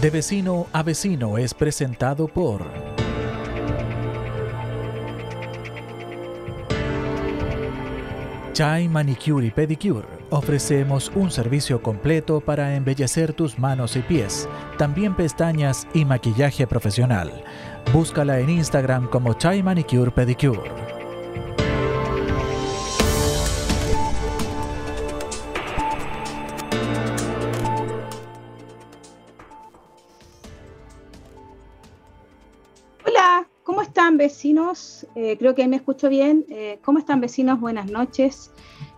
De vecino a vecino es presentado por... Chai Manicure y Pedicure. Ofrecemos un servicio completo para embellecer tus manos y pies, también pestañas y maquillaje profesional. Búscala en Instagram como Chai Manicure Pedicure. Eh, creo que ahí me escucho bien. Eh, ¿Cómo están vecinos? Buenas noches.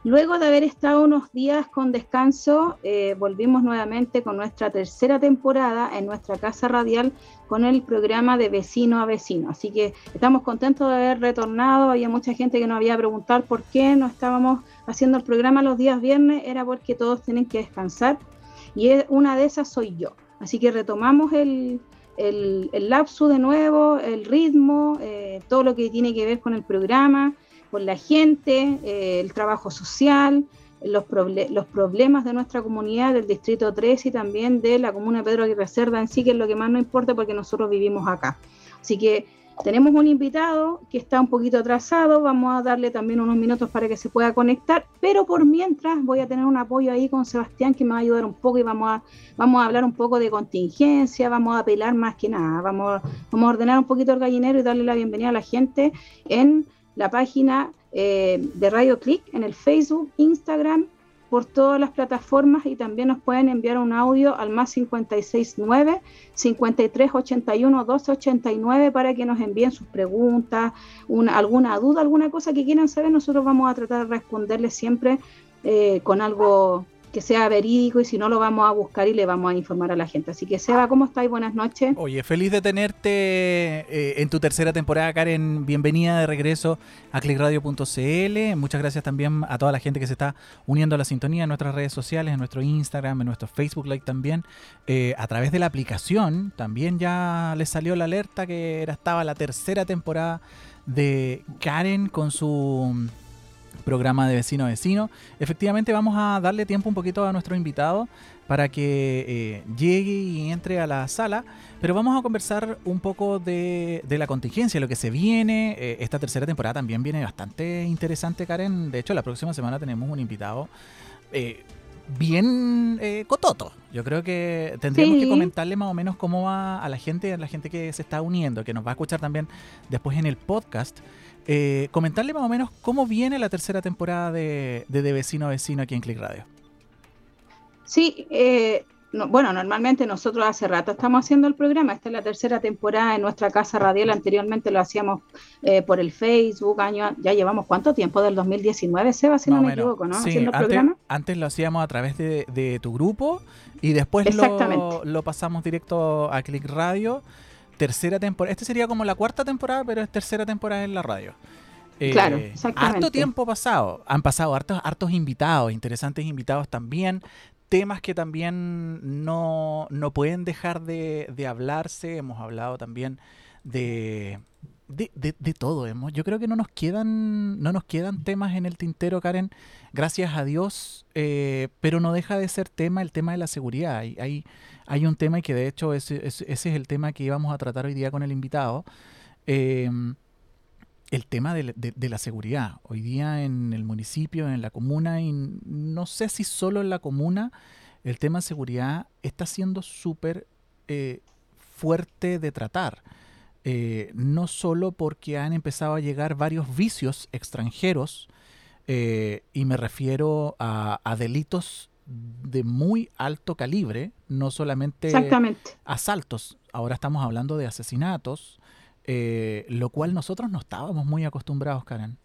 Luego de haber estado unos días con descanso, eh, volvimos nuevamente con nuestra tercera temporada en nuestra casa radial con el programa de vecino a vecino. Así que estamos contentos de haber retornado. Había mucha gente que nos había preguntado por qué no estábamos haciendo el programa los días viernes. Era porque todos tienen que descansar y una de esas soy yo. Así que retomamos el, el, lapso de nuevo, el ritmo, eh, todo lo que tiene que ver con el programa, con la gente, eh, el trabajo social, los, los, problemas de nuestra comunidad, del Distrito 3 y también de la Comuna Pedro Aguirre Cerda en sí, que es lo que más nos importa porque nosotros vivimos acá. Así que tenemos un invitado que está un poquito atrasado, vamos a darle también unos minutos para que se pueda conectar, pero por mientras voy a tener un apoyo ahí con Sebastián que me va a ayudar un poco y vamos a, vamos a hablar un poco de contingencia, vamos a apelar más que nada, vamos, vamos a ordenar un poquito el gallinero y darle la bienvenida a la gente en la página eh, de Radio Click, en el Facebook, Instagram por todas las plataformas y también nos pueden enviar un audio al más 569 5381 1289 para que nos envíen sus preguntas, una, alguna duda, alguna cosa que quieran saber. Nosotros vamos a tratar de responderles siempre eh, con algo que sea verídico y si no lo vamos a buscar y le vamos a informar a la gente. Así que Seba, ¿cómo estáis? Buenas noches. Oye, feliz de tenerte eh, en tu tercera temporada, Karen. Bienvenida de regreso a clickradio.cl. Muchas gracias también a toda la gente que se está uniendo a la sintonía en nuestras redes sociales, en nuestro Instagram, en nuestro Facebook Like también. Eh, a través de la aplicación también ya les salió la alerta que era, estaba la tercera temporada de Karen con su programa de vecino a vecino. Efectivamente vamos a darle tiempo un poquito a nuestro invitado para que eh, llegue y entre a la sala, pero vamos a conversar un poco de, la contingencia, lo que se viene. Eh, esta tercera temporada también viene bastante interesante, Karen. De hecho, la próxima semana tenemos un invitado eh, bien cototo. Yo creo que tendríamos que comentarle más o menos cómo va a la gente, a la gente que se está uniendo, que nos va a escuchar también después en el podcast. Eh, comentarle más o menos cómo viene la tercera temporada de, de, Vecino a Vecino aquí en Click Radio. Sí, eh, bueno, normalmente nosotros hace rato estamos haciendo el programa. Esta es la tercera temporada en nuestra casa radial. Anteriormente lo hacíamos eh, por el Facebook. Año, ya llevamos cuánto tiempo del 2019, Seba, si no me equivoco, ¿no? Sí, antes, antes, lo hacíamos a través de, tu grupo y después lo, lo pasamos directo a Click Radio tercera temporada. Este sería como la cuarta temporada, pero es tercera temporada en la radio. Eh, claro, exactamente. Harto tiempo pasado. Han pasado hartos, hartos invitados, interesantes invitados también. Temas que también no, pueden dejar de, hablarse. Hemos hablado también de, de, todo. Hemos, yo creo que no nos quedan, no nos quedan temas en el tintero, Karen, gracias a Dios, eh, pero no deja de ser tema el tema de la seguridad. Hay, hay, hay un tema y que de hecho ese, es el tema que íbamos a tratar hoy día con el invitado. Em, el tema de, la seguridad. Hoy día en el municipio, en la comuna, y no sé si solo en la comuna, el tema de seguridad está siendo súper eh, fuerte de tratar. Eh, no solo porque han empezado a llegar varios vicios extranjeros, eh, y me refiero a, a, delitos de muy alto calibre, no solamente asaltos, ahora estamos hablando de asesinatos, eh, lo cual nosotros no estábamos muy acostumbrados, Karen.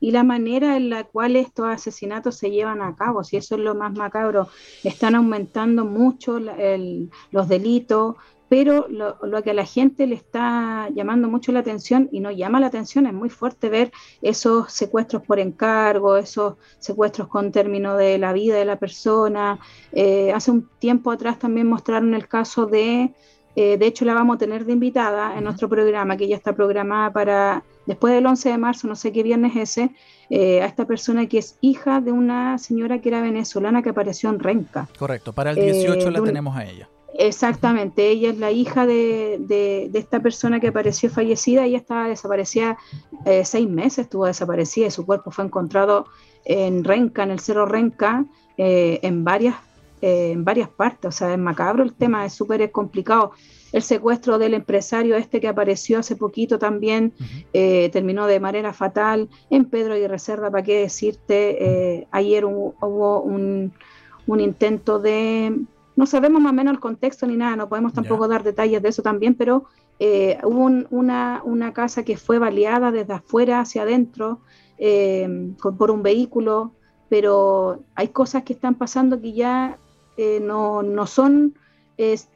Y la manera en la cual estos asesinatos se llevan a cabo, si eso es lo más macabro, están aumentando mucho los delitos, pero lo, que a la gente le está llamando mucho la atención y no llama la atención, es muy fuerte ver esos secuestros por encargo, esos secuestros con término de la vida de la persona. Eh, hace un tiempo atrás también mostraron el caso de, eh, de hecho la vamos a tener de invitada en nuestro programa, que ya está programada para después del 11 de marzo, no sé qué viernes ese, eh, a esta persona que es hija de una señora que era venezolana que apareció en Renca. Correcto, para el 18 la tenemos a ella Exactamente, ella es la hija de, esta persona que apareció fallecida, ella estaba desaparecida eh, seis meses, estuvo desaparecida y su cuerpo fue encontrado en Renca, en el Cerro Renca, eh, en, varias, eh, en varias partes, o sea, es macabro el tema, es súper complicado. El secuestro del empresario este que apareció hace poquito también terminó de manera fatal. En Pedro y Reserva, ¿para qué decirte? ayer hubo, un intento de no sabemos más o menos el contexto ni nada, no podemos tampoco dar detalles de eso también, pero eh, hubo una, una, casa que fue baleada desde afuera hacia adentro eh, por un vehículo, pero hay cosas que están pasando que ya eh, no, no, son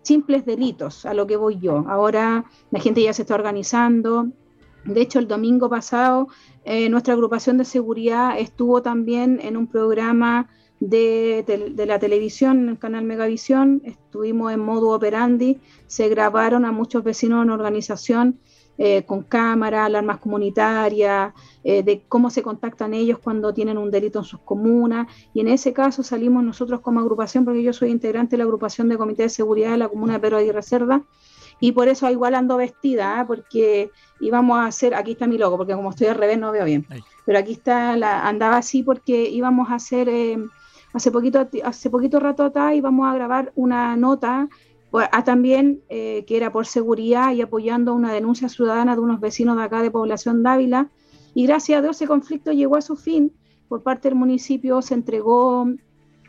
simples delitos, a lo que voy yo. Ahora la gente ya se está organizando. De hecho, el domingo pasado nuestra agrupación de seguridad estuvo también en un programa de, la televisión, en el canal Megavisión, estuvimos en modo operandi, se grabaron a muchos vecinos en organización eh, con cámara, alarmas comunitarias, eh, de cómo se contactan ellos cuando tienen un delito en sus comunas. Y en ese caso salimos nosotros como agrupación, porque yo soy integrante de la agrupación de Comité de Seguridad de la Comuna de Pedro y Reserva, y por eso igual ando vestida, ¿ah? porque íbamos a hacer, aquí está mi logo, porque como estoy al revés no veo bien, pero aquí está, la, andaba así porque íbamos a hacer... Eh, hace poquito, hace poquito rato atrás íbamos a grabar una nota pues, a también eh, que era por seguridad y apoyando una denuncia ciudadana de unos vecinos de acá de población Dávila. Y gracias a Dios ese conflicto llegó a su fin. Por parte del municipio se entregó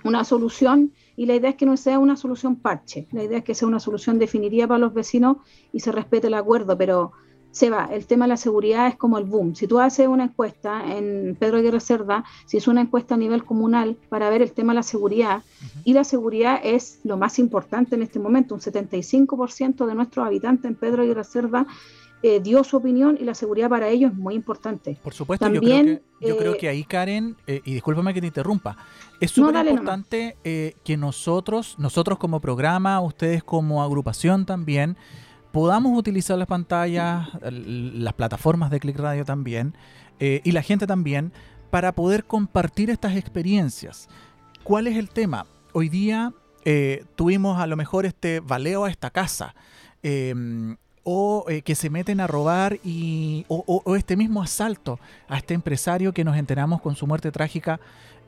una solución y la idea es que no sea una solución parche, la idea es que sea una solución definitiva para los vecinos y se respete el acuerdo, pero se va. El tema de la seguridad es como el boom. Si tú haces una encuesta en Pedro Aguirre Cerda, si es una encuesta a nivel comunal para ver el tema de la seguridad, y la seguridad es lo más importante en este momento, un 75% de nuestros habitantes en Pedro Aguirre Cerda eh, dio su opinión y la seguridad para ellos es muy importante. Por supuesto, También, yo, creo que, eh, ahí, Karen, eh, y discúlpame que te interrumpa, es súper importante que nosotros, nosotros como programa, ustedes como agrupación también, podamos utilizar las pantallas, las plataformas de Click Radio también, eh, y la gente también, para poder compartir estas experiencias. ¿Cuál es el tema? Hoy día eh, tuvimos a lo mejor este valeo a esta casa. Em, o eh, que se meten a robar y, o, este mismo asalto a este empresario que nos enteramos con su muerte trágica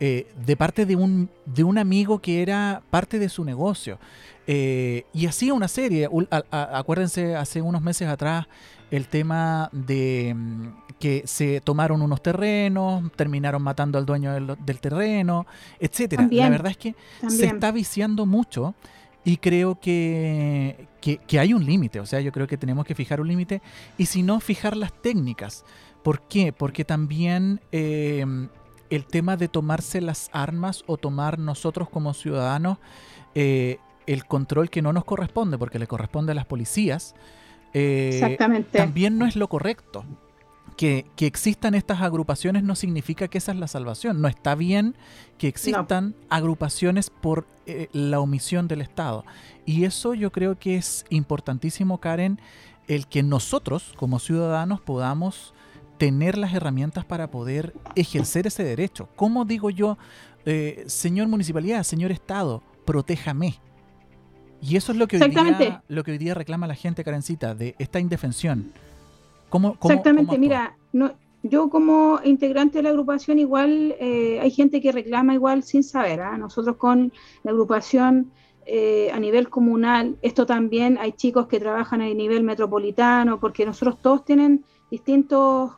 de parte de un, de un amigo que era parte de su negocio. Eh, y hacía una serie, acuérdense hace unos meses atrás el tema de mm, que se tomaron unos terrenos, terminaron matando al dueño del, terreno, etcétera. La verdad es que se está viciando mucho y creo que, que, hay un límite, o sea, yo creo que tenemos que fijar un límite y si no, fijar las técnicas. ¿Por qué? Porque también eh, el tema de tomarse las armas o tomar nosotros como ciudadanos eh, el control que no nos corresponde, porque le corresponde a las policías, eh, también no es lo correcto. Que, existan estas agrupaciones no significa que esa es la salvación. No está bien que existan agrupaciones por eh, la omisión del Estado. Y eso yo creo que es importantísimo, Karen, el que nosotros como ciudadanos podamos tener las herramientas para poder ejercer ese derecho. ¿Cómo digo yo, eh, señor municipalidad, señor Estado, protéjame? Y eso es lo que, hoy día, lo que hoy día reclama la gente, Karencita, de esta indefensión. ¿Cómo, Exactamente, mira, no, yo como integrante de la agrupación igual eh, hay gente que reclama igual sin saber. ¿ah? Nosotros con la agrupación eh, a nivel comunal, esto también hay chicos que trabajan a nivel metropolitano, porque nosotros todos tienen distintos,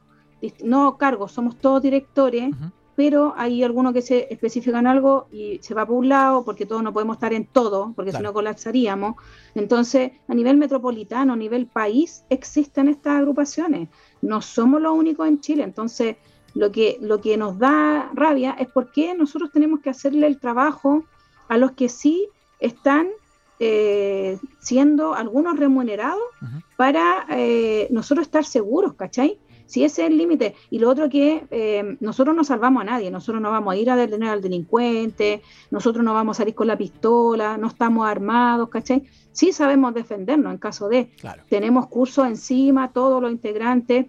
no cargos, somos todos directores pero hay algunos que se especifican algo y se va por un lado, porque todos no podemos estar en todo, porque si no colapsaríamos. Entonces, a nivel metropolitano, a nivel país, existen estas agrupaciones. No somos los únicos en Chile. Entonces, lo que, lo que nos da rabia es por qué nosotros tenemos que hacerle el trabajo a los que sí están eh, siendo algunos remunerados para eh, nosotros estar seguros, ¿cachai? Si ese es el límite. Y lo otro que eh, nosotros no salvamos a nadie, nosotros no vamos a ir a detener al delincuente, nosotros no vamos a salir con la pistola, no estamos armados, ¿cachai? Sí sabemos defendernos en caso de. Tenemos cursos encima, todos los integrantes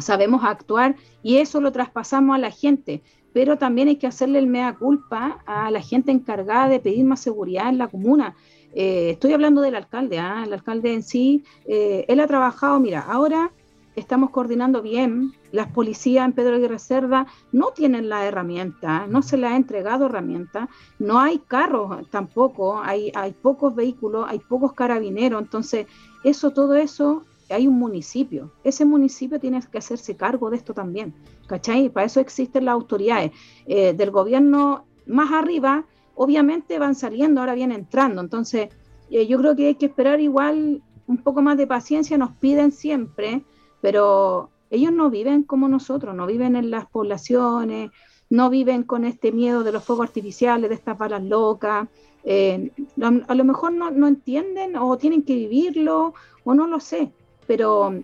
sabemos actuar y eso lo traspasamos a la gente. pero también hay que hacerle el mea culpa a la gente encargada de pedir más seguridad en la comuna. Eh, estoy hablando del alcalde, ¿ah? el alcalde en sí, eh, él ha trabajado, mira, ahora estamos coordinando bien, las policías en Pedro Aguirre Cerda no tienen la herramienta, no se les ha entregado herramienta, no hay carros tampoco, hay, hay pocos vehículos, hay pocos carabineros, entonces eso, todo eso, hay un municipio, ese municipio tiene que hacerse cargo de esto también, ¿cachai? Para eso existen las autoridades eh, del gobierno más arriba, obviamente van saliendo, ahora vienen entrando, entonces eh, yo creo que hay que esperar igual un poco más de paciencia, nos piden siempre, pero ellos no viven como nosotros, no viven en las poblaciones, no viven con este miedo de los fuegos artificiales, de estas balas locas. Eh, a, lo mejor no, entienden o tienen que vivirlo o no lo sé, pero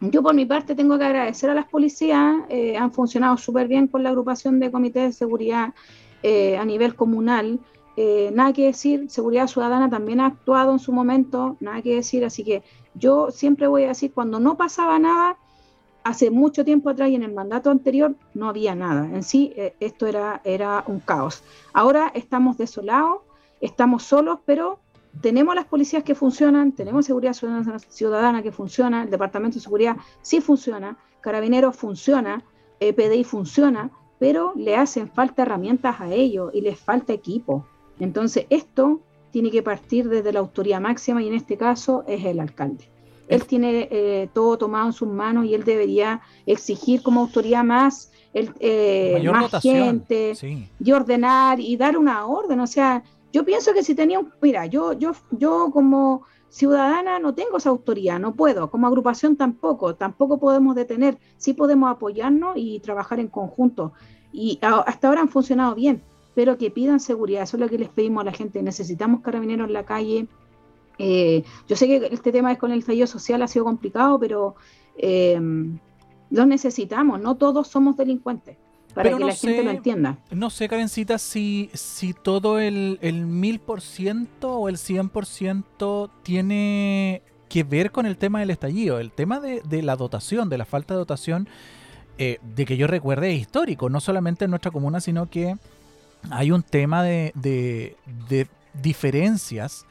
yo por mi parte tengo que agradecer a las policías, eh, han funcionado súper bien con la agrupación de comités de seguridad eh, a nivel comunal. nada que decir, Seguridad Ciudadana también ha actuado en su momento, nada que decir, así que yo siempre voy a decir, cuando no pasaba nada, hace mucho tiempo atrás y en el mandato anterior no había nada. En sí, eh, esto era, era un caos. Ahora estamos desolados, estamos solos, pero tenemos las policías que funcionan, tenemos seguridad ciudadana, que funciona, el Departamento de Seguridad sí funciona, Carabineros funciona, EPDI funciona, pero le hacen falta herramientas a ellos y les falta equipo. Entonces, esto tiene que partir desde la autoridad máxima y en este caso es el alcalde. Él tiene eh, todo tomado en sus manos y él debería exigir como autoridad más, el, eh, más gente y ordenar y dar una orden. O sea, yo pienso que si tenía un, mira, yo, yo, yo como ciudadana no tengo esa autoridad, no puedo, como agrupación tampoco, tampoco podemos detener, sí podemos apoyarnos y trabajar en conjunto. Y hasta ahora han funcionado bien, pero que pidan seguridad. Eso es lo que les pedimos a la gente. Necesitamos carabineros en la calle. Eh, yo sé que este tema es con el fallo social ha sido complicado, pero eh, lo necesitamos. No todos somos delincuentes. Para que la gente lo entienda. No sé, Karencita, si, si todo el, mil por ciento o el cien por ciento tiene que ver con el tema del estallido. El tema de, la dotación, de la falta de dotación, eh, de que yo recuerde, es histórico, no solamente en nuestra comuna, sino que hay un tema de, de, diferencias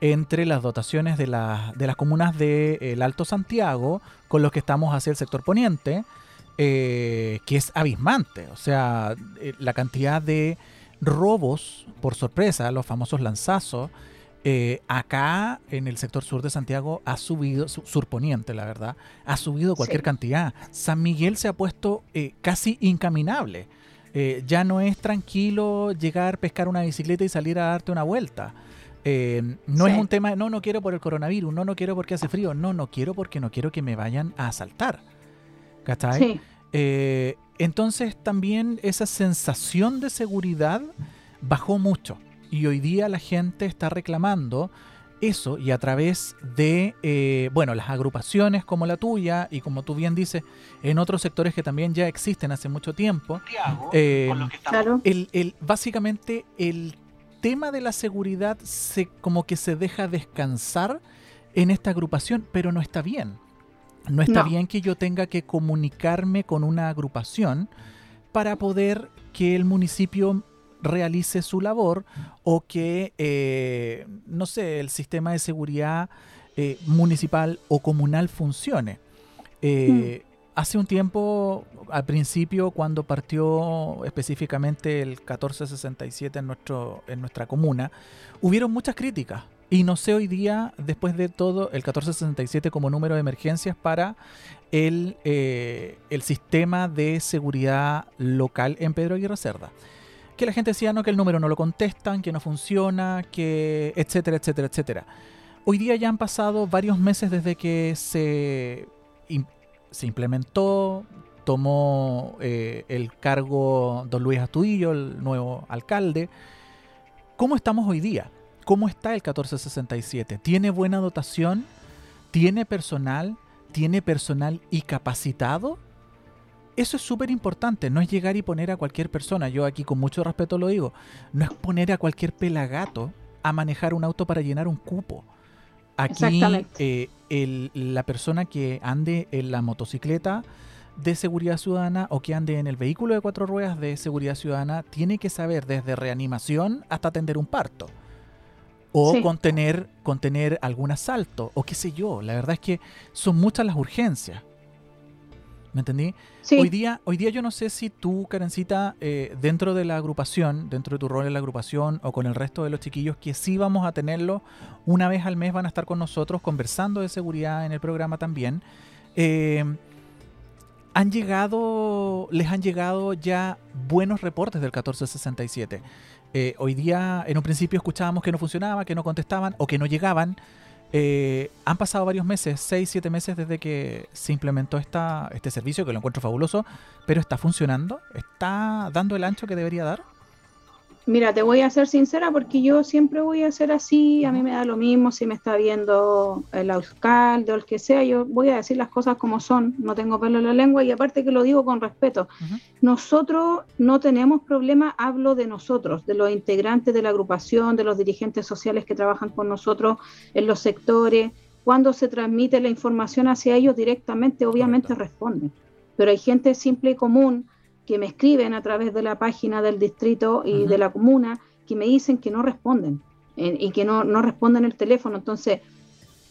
entre las dotaciones de, de las comunas del Alto Santiago con los que estamos hacia el sector poniente, eh, que es abismante. O sea, eh, la cantidad de robos por sorpresa, los famosos lanzazos, eh, acá en el sector sur de Santiago ha subido, surponiente la verdad, ha subido cualquier cantidad. San Miguel se ha puesto casi incaminable. Eh, ya no es tranquilo llegar, pescar una bicicleta y salir a darte una vuelta. Eh, no es un tema, no, no quiero por el coronavirus, no, no quiero porque hace frío, no, no quiero porque no quiero que me vayan a asaltar. ¿Cachai? Eh, entonces también esa sensación de seguridad bajó mucho y hoy día la gente está reclamando eso y a través de, eh, bueno, las agrupaciones como la tuya y como tú bien dices, en otros sectores que también ya existen hace mucho tiempo, eh, el, básicamente el tema de la seguridad se, como que se deja descansar en esta agrupación, pero no está bien. No está bien que yo tenga que comunicarme con una agrupación para poder que el municipio realice su labor o que, eh, no sé, el sistema de seguridad eh, municipal o comunal funcione. Eh, hmm. Hace un tiempo, al principio, cuando partió específicamente el 1467 en, nuestro, en nuestra comuna, hubieron muchas críticas. Y no sé hoy día, después de todo, el 1467 como número de emergencias para el, el sistema de seguridad local en Pedro Aguirre Cerda que la gente decía no, que el número no lo contestan, que no funciona, que etcétera, etcétera, etcétera. Hoy día ya han pasado varios meses desde que se, se implementó, tomó eh, el cargo don Luis Astudillo, el nuevo alcalde. ¿Cómo estamos hoy día? ¿Cómo está el 1467? ¿Tiene buena dotación? ¿Tiene personal? ¿Tiene personal y capacitado? Eso es súper importante, no es llegar y poner a cualquier persona, yo aquí con mucho respeto lo digo, no es poner a cualquier pelagato a manejar un auto para llenar un cupo. Aquí eh, la persona que ande en la motocicleta de seguridad ciudadana o que ande en el vehículo de cuatro ruedas de seguridad ciudadana tiene que saber desde reanimación hasta atender un parto. O contener, contener algún asalto, o qué sé yo. La verdad es que son muchas las urgencias. ¿Me entendí? Hoy, día, hoy día yo no sé si tú, Karencita, eh, dentro de la agrupación, dentro de tu rol en la agrupación o con el resto de los chiquillos, que sí vamos a tenerlo una vez al mes, van a estar con nosotros conversando de seguridad en el programa también. Eh, han llegado, les han llegado ya buenos reportes del 1467. Eh, hoy día, en un principio escuchábamos que no funcionaba, que no contestaban o que no llegaban. Eh, han pasado varios meses, seis, siete meses desde que se implementó este servicio, que lo encuentro fabuloso, pero está funcionando, está dando el ancho que debería dar. Mira, te voy a ser sincera porque yo siempre voy a ser así, a mí me da lo mismo si me está viendo el alcalde o el que sea, yo voy a decir las cosas como son, no tengo pelo en la lengua y aparte que lo digo con respeto. Nosotros no tenemos problema, hablo de nosotros, de los integrantes de la agrupación, de los dirigentes sociales que trabajan con nosotros en los sectores, cuando se transmite la información hacia ellos directamente, obviamente responden, pero hay gente simple y común que me escriben a través de la página del distrito y de la comuna que me dicen que no responden eh, y que no, no, responden el teléfono. Entonces,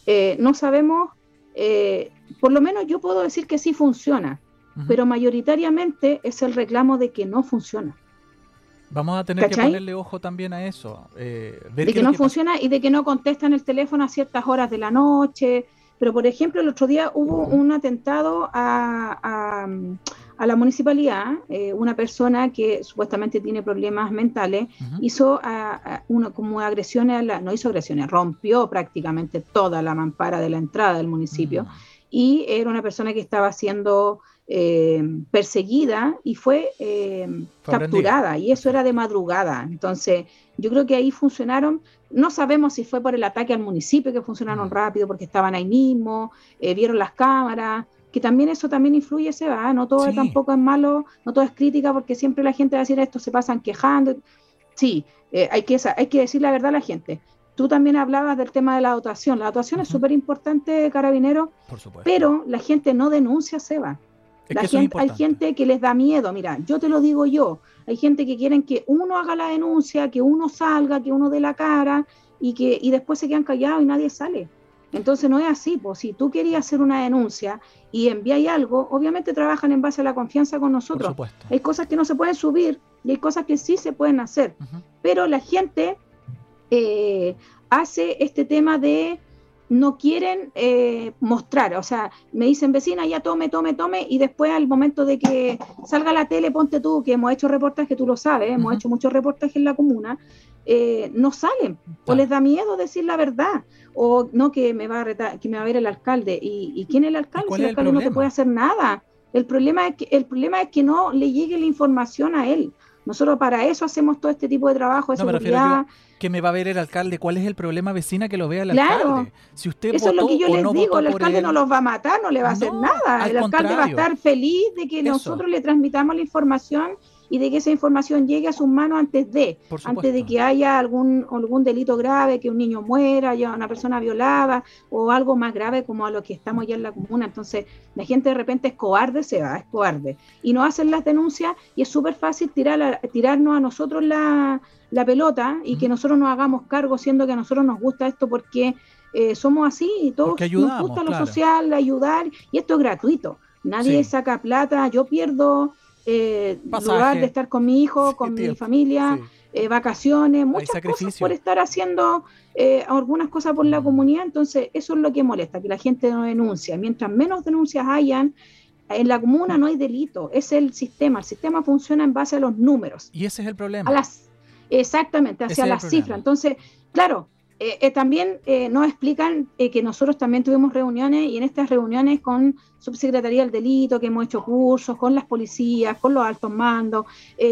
eh, no sabemos, eh, por lo menos yo puedo decir que sí funciona, pero mayoritariamente es el reclamo de que no funciona. Vamos a tener que ponerle ojo también a eso. de que no funciona y de que no contestan el teléfono a ciertas horas de la noche. Pero, por ejemplo, el otro día hubo un atentado a a la municipalidad, eh, una persona que supuestamente tiene problemas mentales hizo una, como agresiones, a la, no hizo agresiones, rompió prácticamente toda la mampara de la entrada del municipio mm. y era una persona que estaba siendo eh, perseguida y fue, eh, capturada y eso era de madrugada. Entonces, yo creo que ahí funcionaron, no sabemos si fue por el ataque al municipio que funcionaron mm. rápido porque estaban ahí mismo, vieron las cámaras que también eso también influye, se va, no todo tampoco es malo, no todo es crítica, porque siempre la gente va a decir esto, se pasan quejando. Sí, eh, hay, que, hay que decir la verdad a la gente. Tú también hablabas del tema de la dotación. La dotación es súper importante, carabinero, pero la gente no denuncia, se va. la gente, hay gente que les da miedo, mira, yo te lo digo yo, hay gente que quieren que uno haga la denuncia, que uno salga, que uno dé la cara y que y después se quedan callados y nadie sale. Entonces no es así, pues si tú querías hacer una denuncia y enviáis algo, obviamente trabajan en base a la confianza con nosotros. Hay cosas que no se pueden subir y hay cosas que sí se pueden hacer, pero la gente eh, hace este tema de no quieren eh, mostrar, o sea, me dicen vecina, ya tome, tome, tome, y después al momento de que salga la tele, ponte tú, que hemos hecho reportajes, tú lo sabes, hemos hecho muchos reportajes en la comuna, eh, no salen, o les da miedo decir la verdad, o no que me va a que me va a ver el alcalde, ¿y, quién es el alcalde? Si el alcalde no te puede hacer nada. El problema, es que, el problema es que no le llegue la información a él. Nosotros para eso hacemos todo este tipo de trabajo de seguridad. que me va a ver el alcalde. ¿Cuál es el problema, vecina, que lo vea el alcalde? Si usted eso es lo que yo les digo. El alcalde no los va a matar, no le va a hacer nada. El alcalde va a estar feliz de que nosotros le transmitamos la información y de que esa información llegue a sus manos antes de, antes de que haya algún, algún delito grave, que un niño muera, haya una persona violada o algo más grave como a lo que estamos ya en la comuna. Entonces, la gente de repente es cobarde, se va, es cobarde. Y no hacen las denuncias y es súper fácil tirar tirarnos a nosotros la, pelota y que nosotros nos hagamos cargo, siendo que a nosotros nos gusta esto porque eh, somos así y todos nos gusta lo social, ayudar y esto es gratuito. Nadie saca plata, yo pierdo eh, lugar de estar con mi hijo, con mi familia, eh, vacaciones, muchas cosas por estar haciendo eh, algunas cosas por la mm. comunidad. Entonces, eso es lo que molesta, que la gente no denuncia. Mientras menos denuncias hayan, en la comuna no hay delito, es el sistema. El sistema funciona en base a los números. Y ese es el problema. las, exactamente, hacia las cifras. Entonces, claro, eh, eh, también eh, nos explican que nosotros también tuvimos reuniones y en estas reuniones con Subsecretaría del Delito, que hemos hecho cursos, con las policías, con los altos mandos,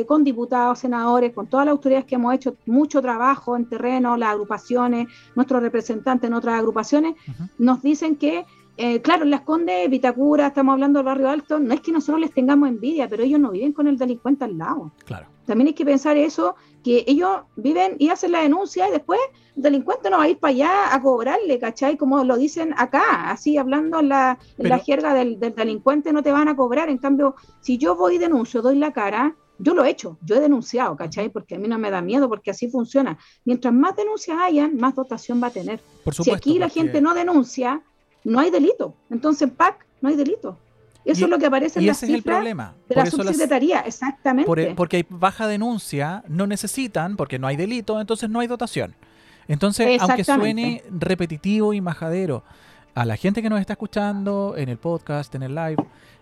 con diputados, senadores, con todas las autoridades que hemos hecho mucho trabajo en terreno, las agrupaciones, nuestros representantes en otras agrupaciones, nos dicen que claro, en Las Condes, Vitacura, estamos hablando del barrio alto, no es que nosotros les tengamos envidia, pero ellos no viven con el delincuente al lado. Claro. También hay que pensar eso, que ellos viven y hacen la denuncia y después el delincuente no va a ir para allá a cobrarle, ¿cachai? Como lo dicen acá, así hablando en la, la jerga del, delincuente, no te van a cobrar. En cambio, si yo voy y denuncio, doy la cara, yo lo he hecho, yo he denunciado, ¿cachai? Porque a mí no me da miedo, porque así funciona. Mientras más denuncias hayan, más dotación va a tener. si aquí la gente no denuncia, no hay delito. Entonces, en PAC no hay delito. Eso es lo que aparece en y la ese es el problema. de la subsecretaría, exactamente. E, porque hay baja denuncia, no necesitan, porque no hay delito, entonces no hay dotación. Entonces, aunque suene repetitivo y majadero, a la gente que nos está escuchando en el podcast, en el live,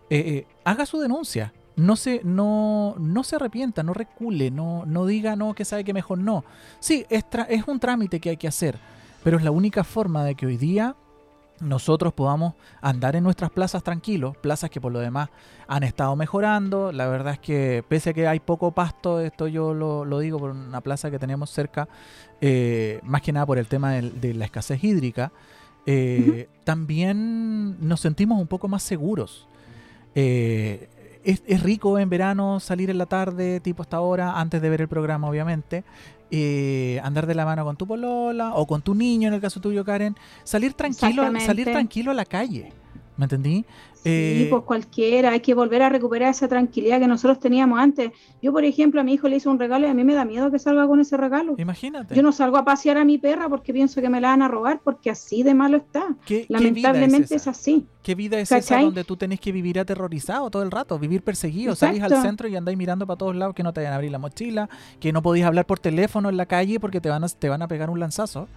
eh, eh, haga su denuncia. No se, no, no se arrepienta, no recule, no, no diga no, que sabe que mejor no. Sí, es, es un trámite que hay que hacer, pero es la única forma de que hoy día nosotros podamos andar en nuestras plazas tranquilos, plazas que por lo demás han estado mejorando. La verdad es que pese a que hay poco pasto, esto yo lo, digo por una plaza que tenemos cerca, eh, más que nada por el tema de, la escasez hídrica, eh, también nos sentimos un poco más seguros. Eh, es, es, rico en verano salir en la tarde, tipo hasta ahora, antes de ver el programa, obviamente, eh, andar de la mano con tu polola o con tu niño, en el caso tuyo, Karen, salir tranquilo, salir tranquilo a la calle. ¿Me entendí? Sí, eh, pues cualquiera, hay que volver a recuperar esa tranquilidad que nosotros teníamos antes. Yo, por ejemplo, a mi hijo le hice un regalo y a mí me da miedo que salga con ese regalo. Imagínate. Yo no salgo a pasear a mi perra porque pienso que me la van a robar, porque así de malo está. Lamentablemente es, así. ¿Qué vida es esa donde tú tenés que vivir aterrorizado todo el rato, vivir perseguido? Salís al centro y andáis mirando para todos lados que no te vayan a abrir la mochila, que no podéis hablar por teléfono en la calle porque te van a, te van a pegar un lanzazo.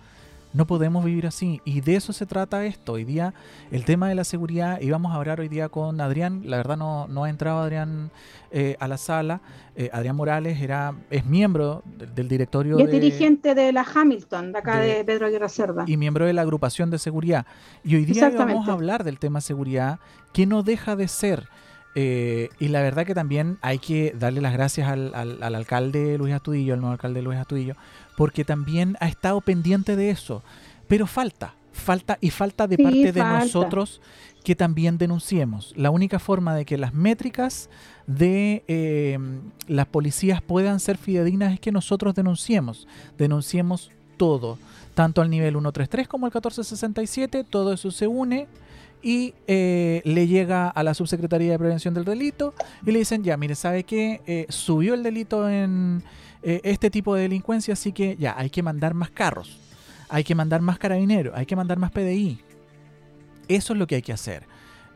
No podemos vivir así. Y de eso se trata esto. Hoy día, el tema de la seguridad, íbamos a hablar hoy día con Adrián. La verdad no, no ha entrado Adrián eh, a la sala. Eh, Adrián Morales era, es miembro del, directorio. Y es dirigente de la Hamilton, de acá de, Pedro Aguirre Cerda. Y miembro de la agrupación de seguridad. Y hoy día vamos a hablar del tema seguridad, que no deja de ser. Eh, y la verdad que también hay que darle las gracias al, al alcalde Luis Astudillo, al nuevo alcalde Luis Astudillo, porque también ha estado pendiente de eso. Pero falta, falta y falta de parte de nosotros que también denunciemos. La única forma de que las métricas de eh, las policías puedan ser fidedignas es que nosotros denunciemos, denunciemos todo, tanto al nivel 133 como al 1467, todo eso se une y eh, le llega a la Subsecretaría de Prevención del Delito y le dicen, ya, mire, ¿sabe qué? Eh, subió el delito en, eh, este tipo de delincuencia, así que ya hay que mandar más carros, hay que mandar más carabineros, hay que mandar más PDI. Eso es lo que hay que hacer.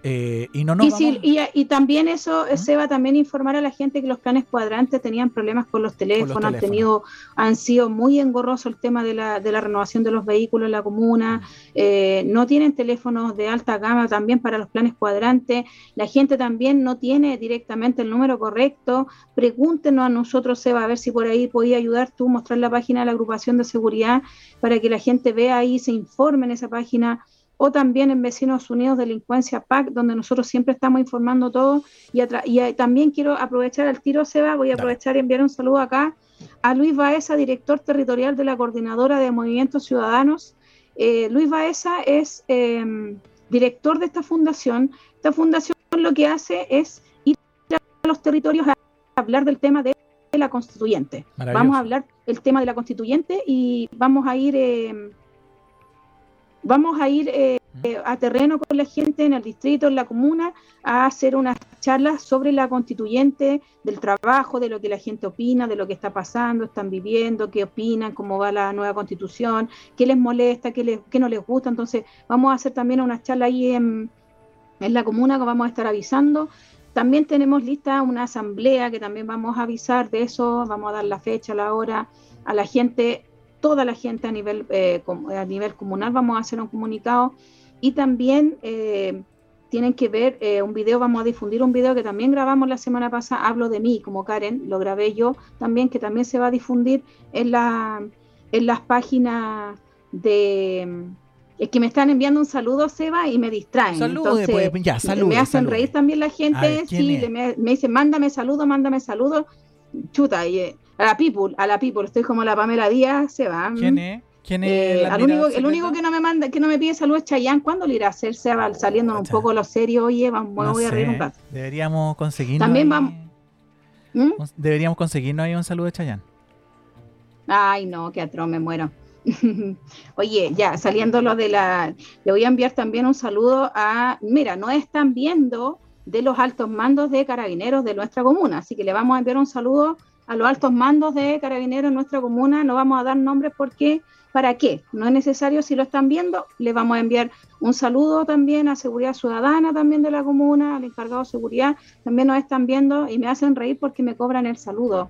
Eh, y, no y, también eso, ¿Mm? se va también informar a la gente que los planes cuadrantes tenían problemas con los teléfonos, han tenido, han sido muy engorroso el tema de la, de la renovación de los vehículos en la comuna, mm. eh, no tienen teléfonos de alta gama también para los planes cuadrantes, la gente también no tiene directamente el número correcto, pregúntenos a nosotros, Seba, a ver si por ahí podía ayudar tú, mostrar la página de la agrupación de seguridad para que la gente vea ahí, se informe en esa página o también en Vecinos Unidos Delincuencia PAC, donde nosotros siempre estamos informando todo. Y, y también quiero aprovechar el tiro, Seba, voy a aprovechar y enviar un saludo acá a Luis Baeza, director territorial de la Coordinadora de Movimientos Ciudadanos. Eh, Luis Baeza es em, director de esta fundación. Esta fundación lo que hace es ir a los territorios a hablar del tema de la constituyente. Vamos a hablar del tema de la constituyente y vamos a ir... Eh, Vamos a ir eh, a terreno con la gente en el distrito, en la comuna, a hacer unas charlas sobre la constituyente, del trabajo, de lo que la gente opina, de lo que está pasando, están viviendo, qué opinan, cómo va la nueva constitución, qué les molesta, qué, les, qué no les gusta. Entonces, vamos a hacer también unas charlas ahí en, en la comuna que vamos a estar avisando. También tenemos lista una asamblea que también vamos a avisar de eso, vamos a dar la fecha, la hora a la gente toda la gente a nivel, eh, a nivel comunal, vamos a hacer un comunicado y también eh, tienen que ver eh, un video, vamos a difundir un video que también grabamos la semana pasada, hablo de mí como Karen, lo grabé yo también, que también se va a difundir en, la, en las páginas de... Es que me están enviando un saludo, Seba, y me distraen. Saludos, Entonces, ya, Me hacen reír también la gente, sí, me, me, dicen, mándame saludos, mándame saludos. Chuta, y, a la People, a la People, estoy como la Pamela Díaz, se va. ¿Quién es? ¿Quién es eh, el, único, el único que no me manda, que no me pide salud es Chayán. ¿Cuándo le irá a hacer? Se va saliendo un poco lo serio, oye, vamos, voy a reír un rato. Deberíamos conseguirnos. También vamos. ¿Mm? Deberíamos conseguirnos ahí un saludo de Chayán. Ay, no, qué atroz, me muero. Oye, ya, saliendo lo de la... Le voy a enviar también un saludo a... Mira, no están viendo de los altos mandos de carabineros de nuestra comuna, así que le vamos a enviar un saludo a los altos mandos de carabineros en nuestra comuna. No vamos a dar nombres porque, ¿para qué? No es necesario, si lo están viendo, le vamos a enviar un saludo también a Seguridad Ciudadana también de la comuna, al encargado de seguridad, también nos están viendo y me hacen reír porque me cobran el saludo.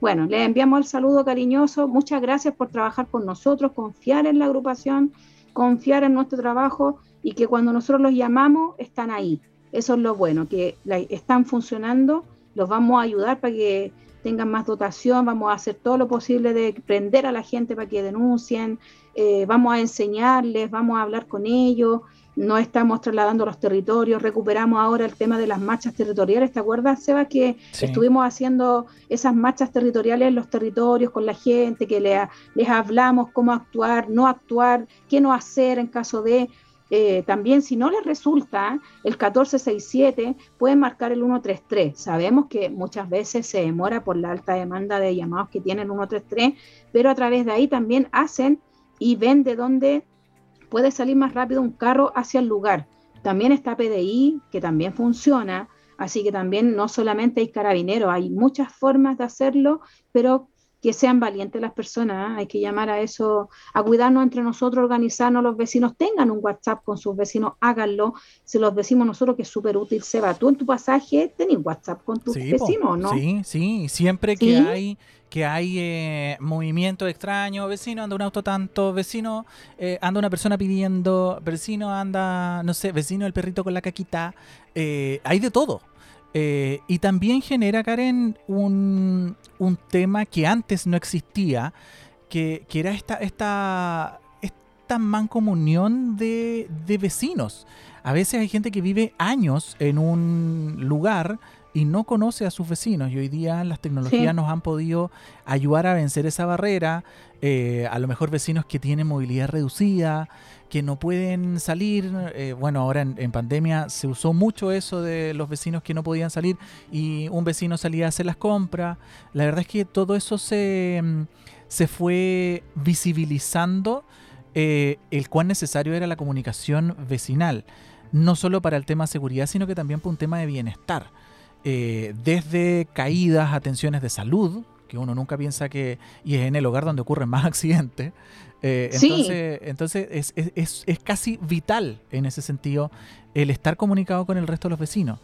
Bueno, les enviamos el saludo cariñoso. Muchas gracias por trabajar con nosotros, confiar en la agrupación, confiar en nuestro trabajo y que cuando nosotros los llamamos están ahí. Eso es lo bueno, que están funcionando, los vamos a ayudar para que tengan más dotación, vamos a hacer todo lo posible de prender a la gente para que denuncien, eh, vamos a enseñarles, vamos a hablar con ellos, no estamos trasladando los territorios, recuperamos ahora el tema de las marchas territoriales. ¿Te acuerdas, Seba, que estuvimos haciendo esas marchas territoriales en los territorios con la gente, que les hablamos cómo actuar, no actuar, qué no hacer en caso de... Eh, también si no les resulta el 1467, pueden marcar el 133. Sabemos que muchas veces se demora por la alta demanda de llamados que tiene el 133, pero a través de ahí también hacen y ven de dónde puede salir más rápido un carro hacia el lugar. También está PDI, que también funciona, así que también no solamente hay carabineros, hay muchas formas de hacerlo, pero que sean valientes las personas, ¿eh? hay que llamar a eso, a cuidarnos entre nosotros, organizarnos, los vecinos tengan un WhatsApp con sus vecinos, háganlo, se los decimos nosotros que es súper útil, Seba, tú en tu pasaje tenés WhatsApp con tus vecinos, ¿no? Sí, sí, siempre que hay que hay eh, movimiento extraño, vecino anda un auto tanto, vecino eh, anda una persona pidiendo, vecino anda, no sé, vecino el perrito con la caquita, eh, hay de todo. Eh, y también genera, Karen, un, un, tema que antes no existía, que, que era esta, esta, esta mancomunión de, de vecinos. A veces hay gente que vive años en un lugar y no conoce a sus vecinos. Y hoy día las tecnologías nos han podido ayudar a vencer esa barrera. Eh, a lo mejor vecinos que tienen movilidad reducida, que no pueden salir. Eh, bueno, ahora en, pandemia se usó mucho eso de los vecinos que no podían salir y un vecino salía a hacer las compras. La verdad es que todo eso se, mm, se fue visibilizando eh, el cuán necesario era la comunicación vecinal. No solo para el tema de seguridad, sino que también para un tema de bienestar. Eh, desde caídas, atenciones de salud, que uno nunca piensa que, y es en el hogar donde ocurren más accidentes. Eh, entonces, entonces es, es, es, casi vital en ese sentido el estar comunicado con el resto de los vecinos.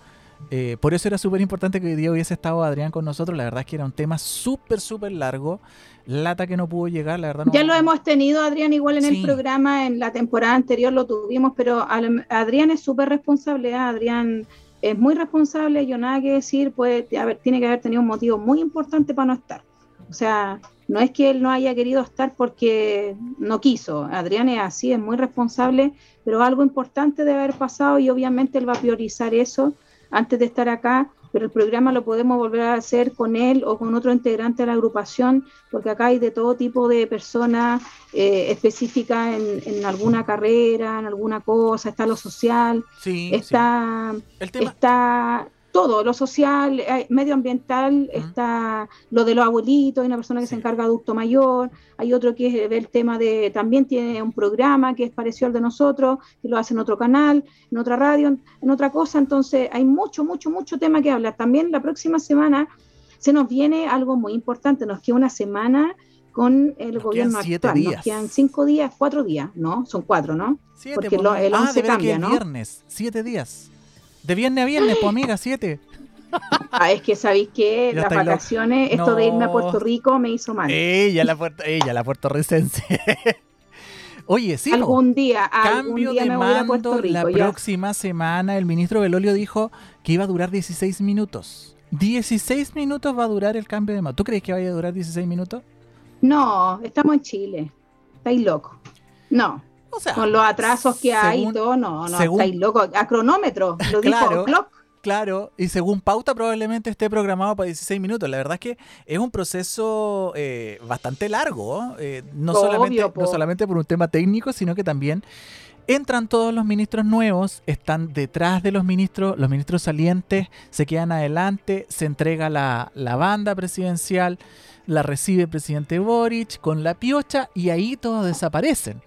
Eh, por eso era súper importante que hoy día hubiese estado Adrián con nosotros. La verdad es que era un tema súper, súper largo. Lata que no pudo llegar, la verdad. ya lo hemos tenido, Adrián, igual en el programa, en la temporada anterior lo tuvimos, pero Adrián es súper responsable. ¿eh? Adrián es muy responsable, yo nada que decir, pues tiene que haber tenido un motivo muy importante para no estar. O sea, no es que él no haya querido estar porque no quiso. Adrián es así, es muy responsable, pero algo importante debe haber pasado y obviamente él va a priorizar eso antes de estar acá pero el programa lo podemos volver a hacer con él o con otro integrante de la agrupación, porque acá hay de todo tipo de personas eh, específicas en, alguna carrera, en alguna cosa, está lo social, está, está todo, lo social, eh, medioambiental, está lo de los abuelitos, hay una persona que se encarga de adulto mayor, hay otro que es el tema de, también tiene un programa que es parecido al de nosotros, que lo hace en otro canal, en otra radio, en otra cosa, entonces hay mucho, mucho, mucho tema que hablar. También la próxima semana se nos viene algo muy importante, nos queda una semana con el gobierno actual. Nos quedan cinco días, cuatro días, ¿no? Son cuatro, ¿no? Porque el 11 ah, cambia, ¿no? viernes, siete días. De viernes a viernes, pues amiga, siete. Ah, es que sabéis que las vacaciones, esto de irme a Puerto Rico me hizo mal. Ella, la, puerto, ella, la puertorricense. Oye, sí. Algún día, cambio de me mando a Puerto Rico, la próxima semana. El ministro Belolio dijo que iba a durar 16 minutos. 16 minutos va a durar el cambio de mando. ¿Tú crees que vaya a durar 16 minutos? No, estamos en Chile. Estáis locos. No con los atrasos que hay y todo, no, no, estáis locos. A cronómetro, lo claro, dijo Claro, y según pauta probablemente esté programado para 16 minutos. La verdad es que es un proceso eh, bastante largo, eh, no, solamente, no solamente por un tema técnico, sino que también entran todos los ministros nuevos, están detrás de los ministros, los ministros salientes se quedan adelante, se entrega la, la banda presidencial la recibe el presidente Boric con la piocha y ahí todos desaparecen.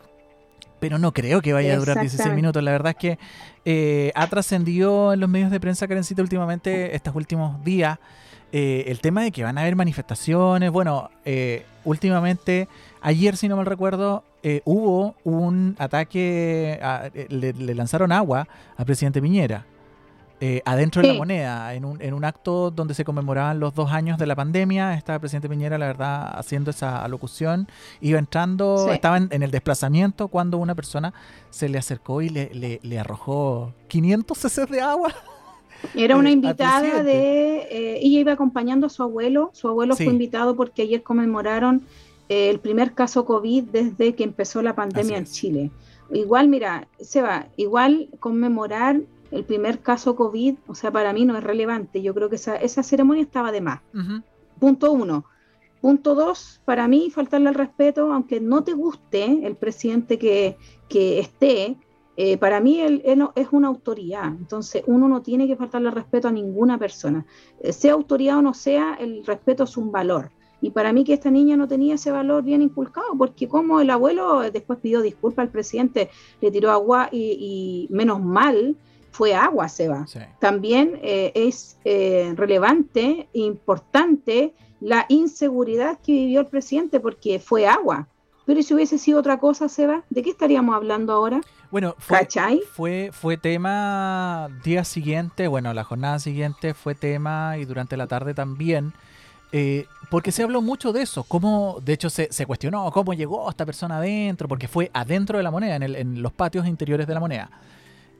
Pero no creo que vaya a durar 16 minutos. La verdad es que eh, ha trascendido en los medios de prensa, Karencita, últimamente, estos últimos días, eh, el tema de que van a haber manifestaciones. Bueno, eh, últimamente, ayer, si no mal recuerdo, hubo un ataque, le, le lanzaron agua al presidente Piñera. Eh, adentro de la moneda, en un, en un acto donde se conmemoraban los dos años de la pandemia, estaba el presidente Piñera, la verdad, haciendo esa alocución, iba entrando, estaba en, el desplazamiento cuando una persona se le acercó y le, le, arrojó 500 cc de agua. Era una invitada de... Eh, ella iba acompañando a su abuelo, su abuelo fue invitado porque ayer conmemoraron eh, el primer caso COVID desde que empezó la pandemia en Chile. Igual, mira, Seba, igual conmemorar el primer caso COVID, o sea, para mí no es relevante. Yo creo que esa, esa ceremonia estaba de más. Punto uno. Punto dos, para mí faltarle al respeto, aunque no te guste el presidente que, que esté, eh, para mí él, es una autoridad. Entonces, uno no tiene que faltarle al respeto a ninguna persona. Eh, sea autoridad o no sea, el respeto es un valor. Y para mí que esta niña no tenía ese valor bien inculcado, porque como el abuelo después pidió disculpas al presidente, le tiró agua y, y menos mal fue agua, Seba. También eh, es eh, relevante, importante la inseguridad que vivió el presidente porque fue agua. Pero si hubiese sido otra cosa, Seba, ¿de qué estaríamos hablando ahora? Bueno, fue, fue, fue tema día siguiente, bueno, la jornada siguiente fue tema y durante la tarde también. Eh, porque se habló mucho de eso, cómo, de hecho se, se, cuestionó cómo llegó esta persona adentro, porque fue adentro de la moneda, en, el, en los patios interiores de la moneda.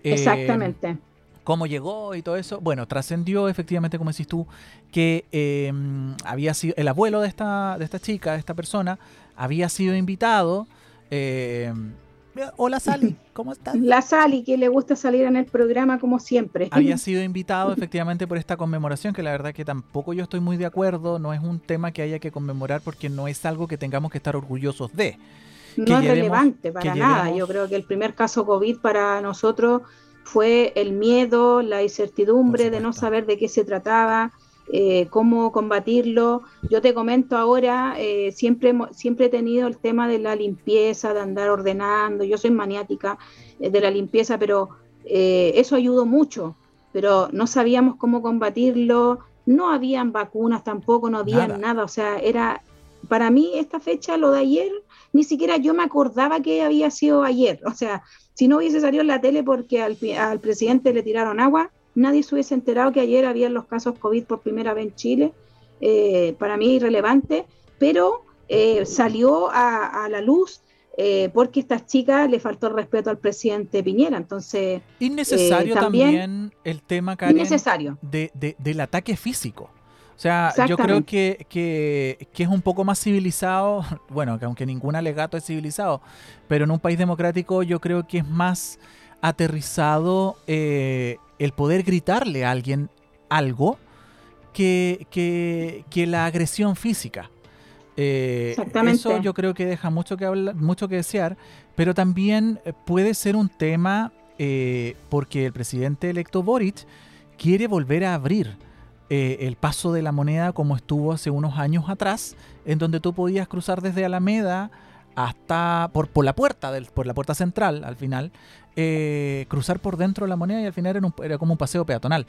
Exactamente. cómo llegó y todo eso. Bueno, trascendió efectivamente, como decís tú, que em, había sido el abuelo de esta, de esta chica, de esta persona, había sido invitado. Em, hola Sally, ¿cómo estás? La Sally, que le gusta salir en el programa como siempre. Había sido invitado efectivamente por esta conmemoración, que la verdad que tampoco yo estoy muy de acuerdo, no es un tema que haya que conmemorar porque no es algo que tengamos que estar orgullosos de no es relevante para nada. Yo creo que el primer caso COVID para nosotros fue el miedo, la incertidumbre de no saber de qué se trataba, eh, cómo combatirlo. Yo te comento ahora, eh, siempre, siempre he tenido el tema de la limpieza, de andar ordenando. Yo soy maniática eh, de la limpieza, pero eso ayudó mucho. Pero no sabíamos cómo combatirlo, no habían vacunas tampoco, no había nada. O sea, era para mí esta fecha, lo de ayer, ni siquiera yo me acordaba que había sido ayer. O sea, si no hubiese salido en la tele porque al, presidente le tiraron agua, nadie se hubiese enterado que ayer había los casos COVID por primera vez en Chile. Eh, para mí irrelevante, pero eh, salió a, la luz eh, porque a estas chicas le faltó el respeto al presidente Piñera. Entonces. Innecesario también, el tema, Karen, del ataque físico. O sea, yo creo que, que, es un poco más civilizado, bueno, que aunque ningún alegato es civilizado, pero en un país democrático yo creo que es más aterrizado eh, el poder gritarle a alguien algo que, que, la agresión física. Eh, eso yo creo que deja mucho que hablar, mucho que desear, pero también puede ser un tema eh, porque el presidente electo Boric quiere volver a abrir eh, el paso de la moneda como estuvo hace unos años atrás, en donde tú podías cruzar desde Alameda hasta por, por la puerta, del, por la puerta central al final, eh, cruzar por dentro de la moneda y al final era, como un paseo peatonal.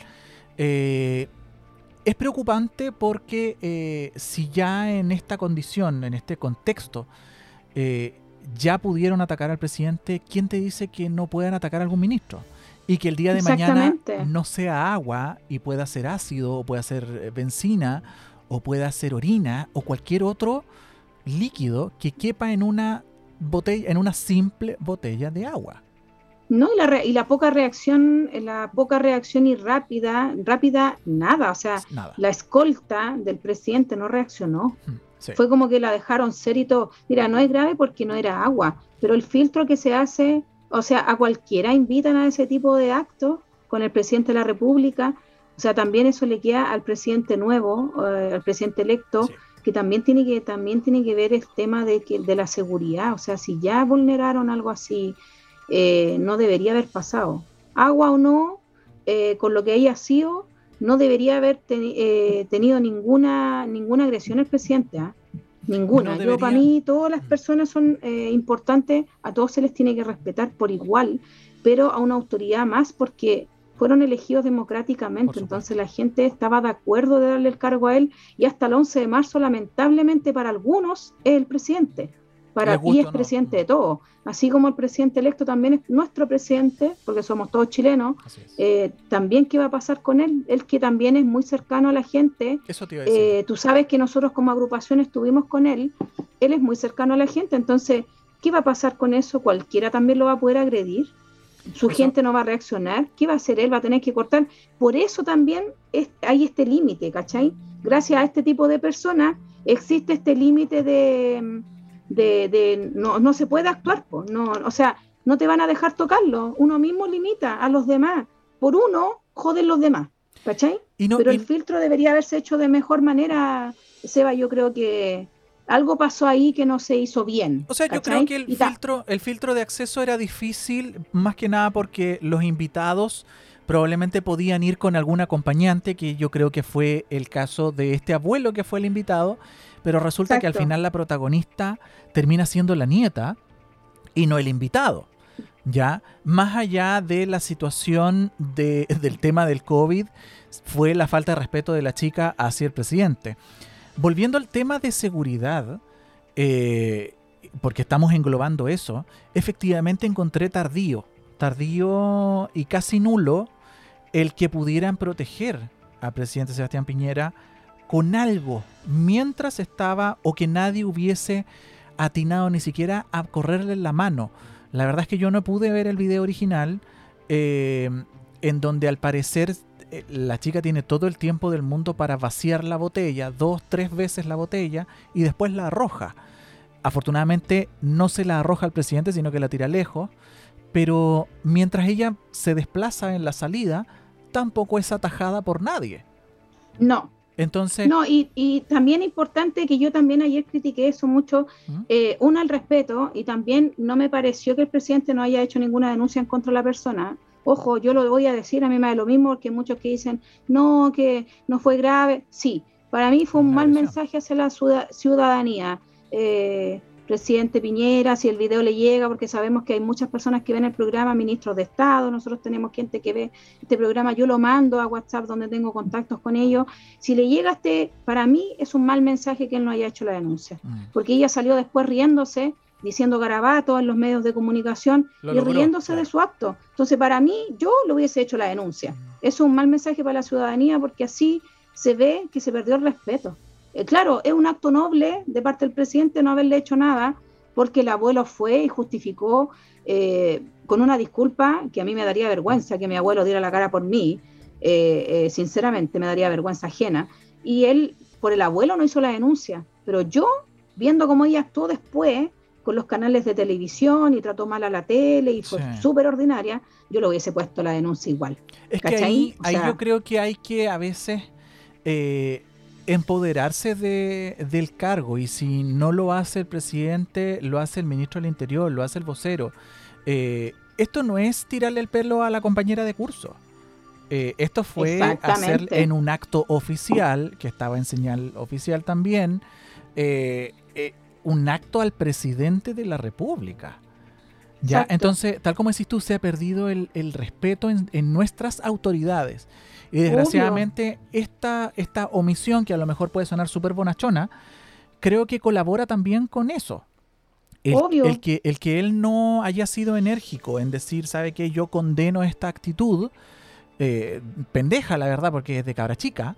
Eh, es preocupante porque si ya en esta condición, en este contexto, ya pudieron atacar al presidente, ¿quién te dice que no puedan atacar a algún ministro? Y que el día de mañana no sea agua y pueda ser ácido, o pueda ser eh, benzina, o pueda ser orina, o cualquier otro líquido que quepa en una botella, en una simple botella de agua. No, y la, y la poca reacción, la poca reacción y rápida, rápida, nada. O sea, la escolta del presidente no reaccionó. Fue como que la dejaron ser y todo. Mira, no es grave porque no era agua, pero el filtro que se hace o sea, a cualquiera invitan a ese tipo de actos con el presidente de la República. O sea, también eso le queda al presidente nuevo, eh, al presidente electo, que también tiene que también tiene que ver el tema de que de la seguridad. O sea, si ya vulneraron algo así, eh, no debería haber pasado. Agua o no, eh, con lo que haya sido, no debería haber eh, tenido ninguna, ninguna agresión el presidente. Ninguna. Yo, para mí, todas las mm. personas son eh, importantes, a todos se les tiene que respetar por igual, pero a una autoridad más porque fueron elegidos democráticamente, entonces la gente estaba de acuerdo de darle el cargo a él y hasta el 11 de marzo, lamentablemente para algunos, es el presidente. Para ti es presidente de todo. Así como el presidente electo también es nuestro presidente, porque somos todos chilenos, eh, también qué va a pasar con él, él que también es muy cercano a la gente. Eso te iba a decir. Eh, tú sabes que nosotros como agrupación estuvimos con él, él es muy cercano a la gente, entonces, ¿qué va a pasar con eso? Cualquiera también lo va a poder agredir. Su gente no va a reaccionar. ¿Qué va a hacer él? Va a tener que cortar. Por eso también hay este límite, ¿cachai? Gracias a este tipo de personas existe este límite de de, no, no, se puede actuar, pues, no, o sea, no te van a dejar tocarlo, uno mismo limita a los demás, por uno joden los demás, ¿cachai? Pero el filtro debería haberse hecho de mejor manera, Seba, yo creo que algo pasó ahí que no se hizo bien. O sea, yo creo que el filtro, el filtro de acceso era difícil, más que nada porque los invitados probablemente podían ir con algún acompañante, que yo creo que fue el caso de este abuelo que fue el invitado, pero resulta que al final la protagonista termina siendo la nieta y no el invitado. ¿Ya? Más allá de la situación del tema del COVID, fue la falta de respeto de la chica hacia el presidente. Volviendo al tema de seguridad, eh, porque estamos englobando eso, efectivamente encontré tardío, tardío y casi nulo el que pudieran proteger al presidente Sebastián Piñera con algo mientras estaba o que nadie hubiese atinado ni siquiera a correrle la mano. La verdad es que yo no pude ver el video original eh, en donde al parecer eh, la chica tiene todo el tiempo del mundo para vaciar la botella, dos, tres veces la botella y después la arroja. Afortunadamente no se la arroja al presidente, sino que la tira lejos. Pero mientras ella se desplaza en la salida, tampoco es atajada por nadie. No, entonces. No, y, y, también importante que yo también ayer critiqué eso mucho, ¿Mm? eh, una, al respeto, y también no me pareció que el presidente no haya hecho ninguna denuncia en contra de la persona. Ojo, yo lo voy a decir, a mí me da lo mismo, porque muchos que dicen, no, que no fue grave. Sí, para mí fue un mal mensaje hacia la ciudadanía. Eh, presidente Piñera, si el video le llega, porque sabemos que hay muchas personas que ven el programa, ministros de Estado, nosotros tenemos gente que ve este programa, yo lo mando a WhatsApp donde tengo contactos con ellos. Si le llega este, para mí es un mal mensaje que él no haya hecho la denuncia, mm. porque ella salió después riéndose, diciendo garabatos en los medios de comunicación y riéndose de su acto. Entonces, para mí, yo lo hubiese hecho la denuncia. Mm. Es un mal mensaje para la ciudadanía porque así se ve que se perdió el respeto. Eh, claro, es un acto noble de parte del presidente no haberle hecho nada, porque el abuelo fue y justificó eh, con una disculpa que a mí me daría vergüenza que mi abuelo diera la cara por mí, eh, sinceramente me daría vergüenza ajena. Y él, por el abuelo, no hizo la denuncia, pero yo, viendo cómo ella actuó después con los canales de televisión y trató mal a la tele y fue súper ordinaria, yo lo hubiese puesto la denuncia igual. Es que ahí, yo creo que hay que a veces empoderarse de, del cargo y si no lo hace el presidente, lo hace el ministro del Interior, lo hace el vocero. Eh, esto no es tirarle el pelo a la compañera de curso. Eh, esto fue hacer en un acto oficial, que estaba en señal oficial también, eh, un acto al presidente de la República. ¿Ya? Entonces, tal como decís tú, se ha perdido el, respeto en, en, nuestras autoridades. Y desgraciadamente esta, esta omisión, que a lo mejor puede sonar súper bonachona, creo que colabora también con eso. El, el, que, el que él no haya sido enérgico en decir, sabe que yo condeno esta actitud, eh, pendeja la verdad, porque es de cabra chica,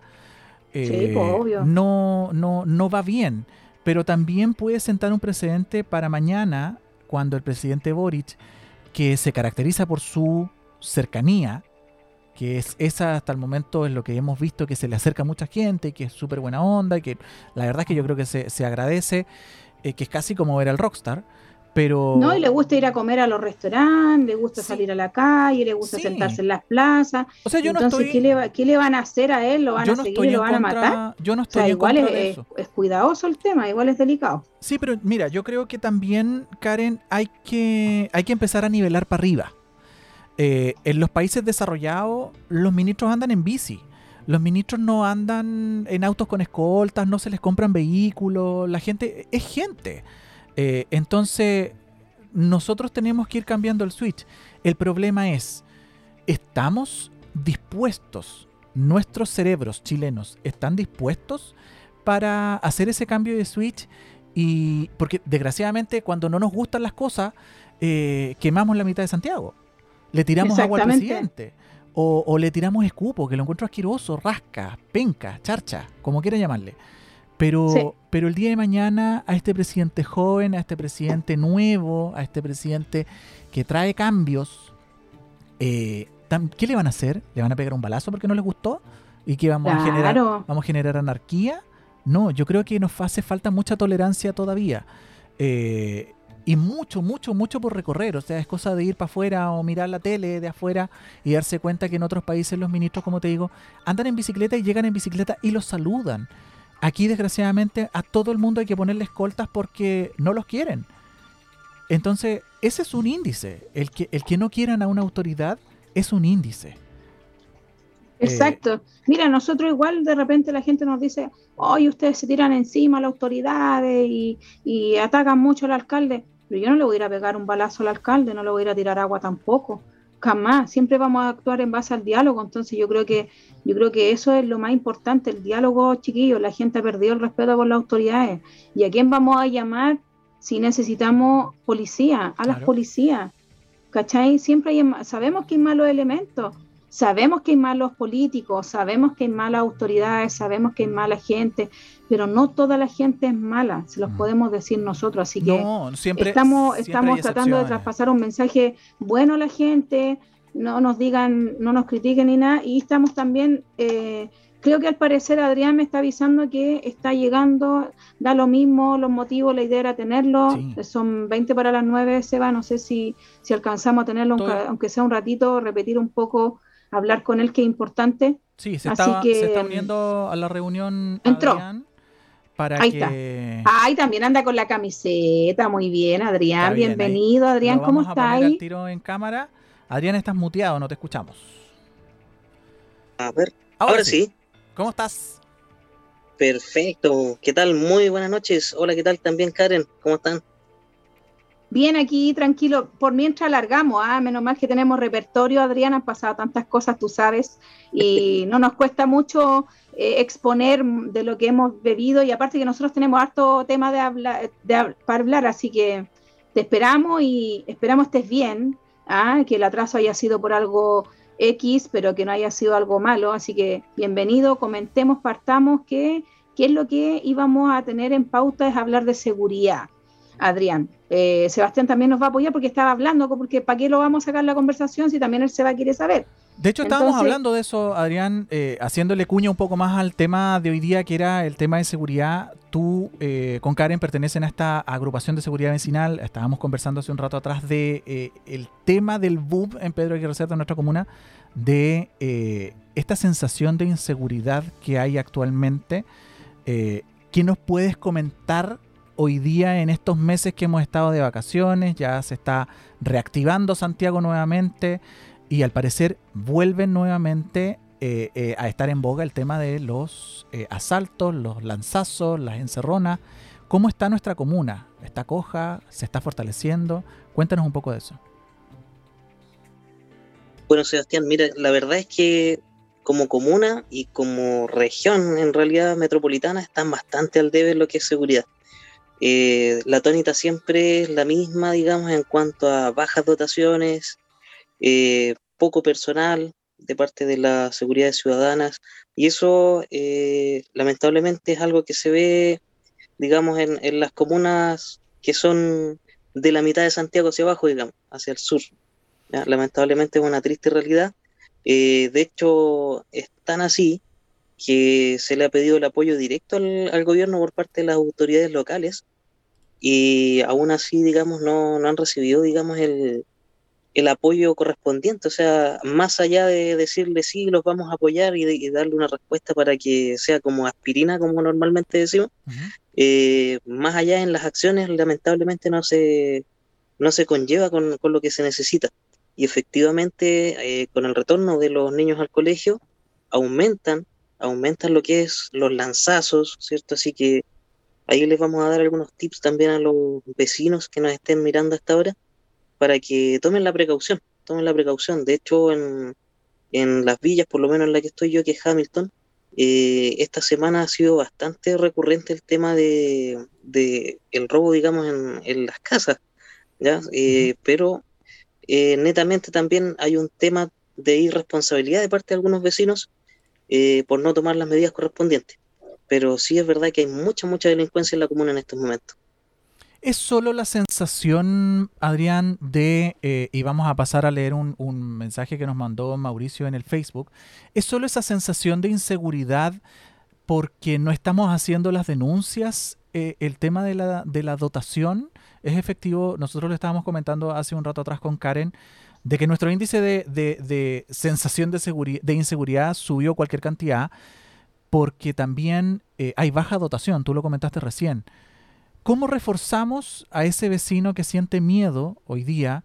eh, pues, No, no, no va bien. Pero también puede sentar un precedente para mañana, cuando el presidente Boric, que se caracteriza por su cercanía, que es esa hasta el momento es lo que hemos visto que se le acerca a mucha gente, que es súper buena onda, y que la verdad es que yo creo que se, se agradece, eh, que es casi como ver al rockstar. Pero... No, y le gusta ir a comer a los restaurantes, le gusta salir a la calle, le gusta sentarse en las plazas. O sea, yo no Entonces, ¿qué, le ¿qué, le van a hacer a él? ¿Lo van a seguir? ¿Lo van a matar? Yo no estoy igual es, es, cuidadoso el tema, igual es delicado. Sí, pero mira, yo creo que también, Karen, hay que, hay que empezar a nivelar para arriba. Eh, en los países desarrollados, los ministros andan en bici. Los ministros no andan en autos con escoltas, no se les compran vehículos, la gente es gente. Eh, entonces, nosotros tenemos que ir cambiando el switch. El problema es, ¿estamos dispuestos, nuestros cerebros chilenos, están dispuestos para hacer ese cambio de switch? Y porque desgraciadamente cuando no nos gustan las cosas, eh, quemamos la mitad de Santiago. Le tiramos agua al presidente. O, le tiramos escupo, que lo encuentro asqueroso, rasca, penca, charcha, como quiera llamarle. Pero, pero el día de mañana a este presidente joven, a este presidente nuevo, a este presidente que trae cambios, eh, ¿qué le van a hacer? ¿Le van a pegar un balazo porque no les gustó? ¿Y qué vamos a generar? ¿Vamos a generar anarquía? No, yo creo que nos hace falta mucha tolerancia todavía. Eh, y mucho, mucho, mucho por recorrer. O sea, es cosa de ir para afuera o mirar la tele de afuera y darse cuenta que en otros países los ministros, como te digo, andan en bicicleta y llegan en bicicleta y los saludan. Aquí, desgraciadamente, a todo el mundo hay que ponerle escoltas porque no los quieren. Entonces, ese es un índice. El que, el que no quieran a una autoridad es un índice. Eh, Exacto. Mira, nosotros igual de repente la gente nos dice, hoy ustedes se tiran encima a las autoridades y, y atacan mucho al alcalde. Pero yo no le voy a ir a pegar un balazo al alcalde, no le voy a ir a tirar agua tampoco. Jamás. Siempre vamos a actuar en base al diálogo. Entonces yo creo que, yo creo que eso es lo más importante, el diálogo, chiquillos. La gente ha perdido el respeto por las autoridades. ¿Y a quién vamos a llamar si necesitamos policía? A las policías. ¿Cachai? Siempre hay, sabemos que hay malos elementos Sabemos que hay malos políticos, sabemos que hay malas autoridades, sabemos que hay mala gente, pero no toda la gente es mala, se los mm. podemos decir nosotros. Así que estamos, estamos tratando de traspasar un mensaje bueno a la gente, no nos digan, no nos critiquen ni nada, y estamos también, eh, creo que al parecer Adrián me está avisando que está llegando, da lo mismo los motivos, la idea era tenerlo, son 20 para las 9, Seba, no sé si, si alcanzamos a tenerlo, aunque sea un ratito, repetir un poco hablar con él, que es importante. Sí, se, está, se está uniendo a la reunión. Entró. para Ahí que... está. Ay, también anda con la camiseta. Muy bien, Adrián. Bienvenido, Adrián. ¿Cómo está ahí? tiro en cámara. Adrián, estás muteado, no te escuchamos. A ver, ahora, sí. ¿Cómo estás? Perfecto. ¿Qué tal? Muy buenas noches. Hola, ¿qué tal también, Karen? ¿Cómo están? Bien, aquí tranquilo. Por mientras alargamos, ¿ah? menos mal que tenemos repertorio, Adriana, han pasado tantas cosas, tú sabes, y no nos cuesta mucho eh, exponer de lo que hemos bebido y aparte que nosotros tenemos harto tema de hablar, para hablar, así que te esperamos y esperamos estés bien, ¿ah? que el atraso haya sido por algo X, pero que no haya sido algo malo, así que bienvenido, comentemos, partamos que qué es lo que íbamos a tener en pauta es hablar de seguridad. Adrián. Eh, Sebastián también nos va a apoyar porque estaba hablando, porque ¿para qué lo vamos a sacar la conversación si también él se va a querer saber? De hecho, estábamos hablando de eso, Adrián, eh, haciéndole cuña un poco más al tema de hoy día, que era el tema de seguridad. Tú eh, con Karen pertenecen a esta agrupación de seguridad vecinal. Estábamos conversando hace un rato atrás de el tema del BUB en Pedro Aguirre Cerda, en nuestra comuna, de esta sensación de inseguridad que hay actualmente. ¿Qué nos puedes comentar hoy día en estos meses que hemos estado de vacaciones, ya se está reactivando Santiago nuevamente y al parecer vuelven nuevamente eh, eh, a estar en boga el tema de los eh, asaltos, los lanzazos, las encerronas. ¿Cómo está nuestra comuna? ¿Está coja? ¿Se está fortaleciendo? Cuéntanos un poco de eso. Bueno, Sebastián, mira, la verdad es que como comuna y como región en realidad metropolitana están bastante al debe en lo que es seguridad. Eh, la tónica siempre es la misma, digamos, en cuanto a bajas dotaciones, eh, poco personal de parte de las seguridades ciudadanas, y eso eh, lamentablemente es algo que se ve, digamos, en, las comunas que son de la mitad de Santiago hacia abajo, digamos, hacia el sur. Lamentablemente es una triste realidad. de hecho, es tan así que se le ha pedido el apoyo directo al, gobierno por parte de las autoridades locales y aún así, digamos, no, no han recibido, digamos, el, el, apoyo correspondiente. O sea, más allá de decirle sí, los vamos a apoyar y, darle una respuesta para que sea como aspirina, como normalmente decimos, eh, más allá en las acciones, lamentablemente no se, no se conlleva con, con lo que se necesita. Y efectivamente, eh, con el retorno de los niños al colegio, aumentan aumentan lo que es los lanzazos, ¿cierto? Así que ahí les vamos a dar algunos tips también a los vecinos que nos estén mirando a esta hora para que tomen la precaución, tomen la precaución. De hecho, en, en las villas, por lo menos en la que estoy yo, que es Hamilton, eh, esta semana ha sido bastante recurrente el tema de, el robo, digamos, en, las casas, ¿ya? Eh, pero eh, netamente también hay un tema de irresponsabilidad de parte de algunos vecinos por no tomar las medidas correspondientes. Pero sí es verdad que hay mucha, mucha delincuencia en la comuna en estos momentos. Es solo la sensación, Adrián, de, eh, y vamos a pasar a leer un, mensaje que nos mandó Mauricio en el Facebook, es solo esa sensación de inseguridad porque no estamos haciendo las denuncias, eh, el tema de la, de la dotación es efectivo, nosotros lo estábamos comentando hace un rato atrás con Karen, de que nuestro índice de, de sensación de, de inseguridad subió cualquier cantidad porque también eh, hay baja dotación, tú lo comentaste recién. ¿Cómo reforzamos a ese vecino que siente miedo hoy día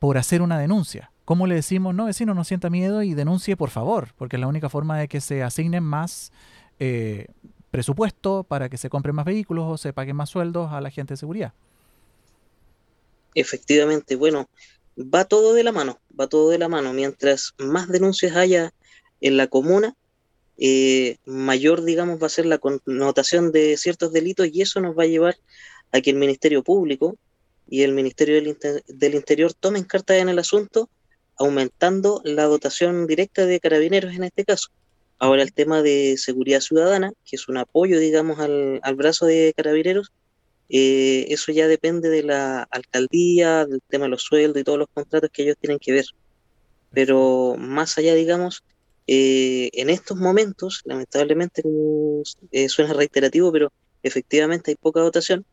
por hacer una denuncia? ¿Cómo le decimos, no, vecino, no sienta miedo y denuncie por favor? Porque es la única forma de que se asignen más eh, presupuesto para que se compren más vehículos o se paguen más sueldos a la gente de seguridad. Efectivamente, bueno, va todo de la mano, va todo de la mano. Mientras más denuncias haya en la comuna, eh, mayor, digamos, va a ser la connotación de ciertos delitos y eso nos va a llevar a que el Ministerio Público y el Ministerio del, Interior tomen cartas en el asunto, aumentando la dotación directa de carabineros en este caso. Ahora el tema de seguridad ciudadana, que es un apoyo, digamos, al, brazo de carabineros, eh, eso ya depende de la alcaldía, del tema de los sueldos y todos los contratos que ellos tienen que ver. Pero más allá, digamos, eh, en estos momentos, lamentablemente, eh, suena reiterativo, pero efectivamente hay poca dotación.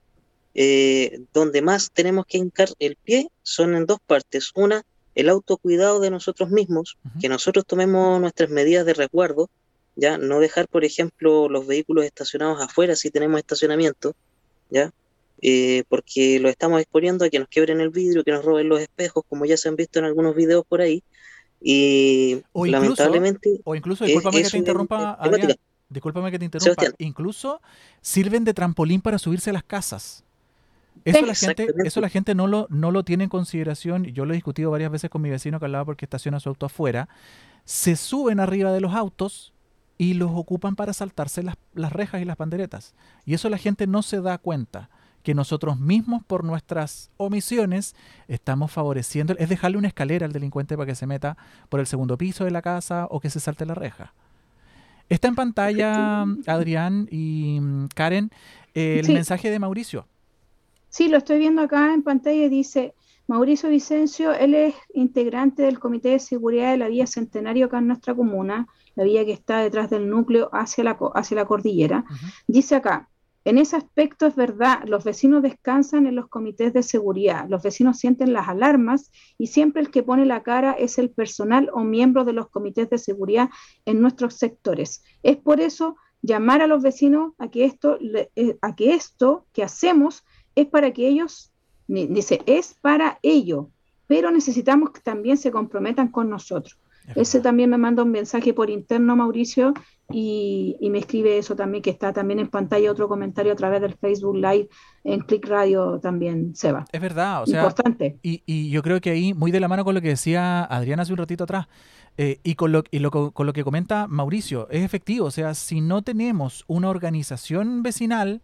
Eh, donde más tenemos que hincar el pie son en dos partes. Una, el autocuidado de nosotros mismos, que nosotros tomemos nuestras medidas de resguardo, ya no dejar, por ejemplo, los vehículos estacionados afuera si tenemos estacionamiento, ya porque lo estamos exponiendo a que nos quiebren el vidrio, que nos roben los espejos, como ya se han visto en algunos videos por ahí, y lamentablemente. O incluso, discúlpame que te interrumpa, Adrián, discúlpame que te interrumpa, incluso sirven de trampolín para subirse a las casas. Eso la gente, eso la gente no lo, no lo tiene en consideración. Yo lo he discutido varias veces con mi vecino que hablaba porque estaciona su auto afuera. Se suben arriba de los autos y los ocupan para saltarse las, las rejas y las panderetas. Y eso la gente no se da cuenta que nosotros mismos por nuestras omisiones estamos favoreciendo, es dejarle una escalera al delincuente para que se meta por el segundo piso de la casa o que se salte la reja. Está en pantalla, Adrián y mm, Karen, el mensaje de Mauricio. Sí, lo estoy viendo acá en pantalla y dice, Mauricio Vicencio, él es integrante del Comité de Seguridad de la Vía Centenario acá en nuestra comuna, la vía que está detrás del núcleo hacia la, hacia la cordillera. Dice acá, en ese aspecto es verdad, los vecinos descansan en los comités de seguridad, los vecinos sienten las alarmas y siempre el que pone la cara es el personal o miembro de los comités de seguridad en nuestros sectores. Es por eso llamar a los vecinos a que esto, eh, a que, esto que hacemos es para que ellos, dice, es para ello, pero necesitamos que también se comprometan con nosotros. Ese también me manda un mensaje por interno, Mauricio, y, me escribe eso también, que está también en pantalla otro comentario a través del Facebook Live en Click Radio también, Seba. Es verdad, o sea. Importante. Y, yo creo que ahí, muy de la mano con lo que decía Adriana hace un ratito atrás, eh, y, con lo, y con lo que comenta Mauricio, es efectivo, o sea, si no tenemos una organización vecinal,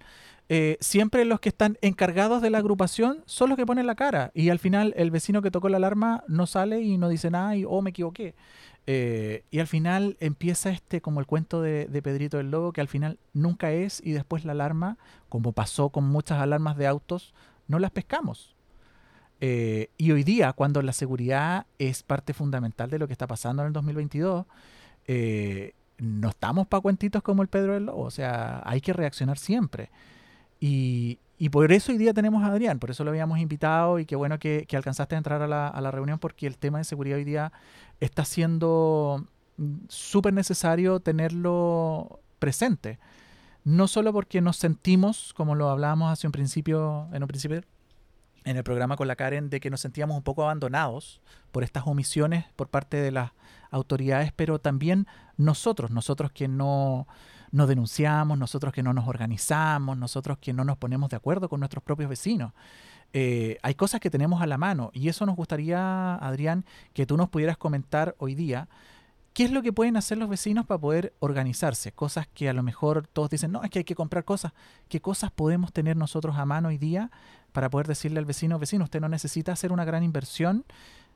eh, siempre los que están encargados de la agrupación son los que ponen la cara. Y al final el vecino que tocó la alarma no sale y no dice nada y, oh, me equivoqué. Eh, y al final empieza este como el cuento de, Pedrito del Lobo, que al final nunca es y después la alarma, como pasó con muchas alarmas de autos, no las pescamos. Eh, y hoy día, cuando la seguridad es parte fundamental de lo que está pasando en el 2022, no estamos para cuentitos como el Pedro del Lobo, o sea, hay que reaccionar siempre. Y, por eso hoy día tenemos a Adrián, por eso lo habíamos invitado y qué bueno que, alcanzaste a entrar a la, reunión porque el tema de seguridad hoy día está siendo súper necesario tenerlo presente. No solo porque nos sentimos, como lo hablábamos hace un principio, en un principio en el programa con la Karen de que nos sentíamos un poco abandonados por estas omisiones por parte de las autoridades, pero también nosotros, nosotros que no, no denunciamos, nosotros que no nos organizamos, nosotros que no nos ponemos de acuerdo con nuestros propios vecinos. Eh, hay cosas que tenemos a la mano y eso nos gustaría, Adrián, que tú nos pudieras comentar hoy día. ¿Qué es lo que pueden hacer los vecinos para poder organizarse? Cosas que a lo mejor todos dicen, no, es que hay que comprar cosas. ¿Qué cosas podemos tener nosotros a mano hoy día para poder decirle al vecino, vecino, usted no necesita hacer una gran inversión,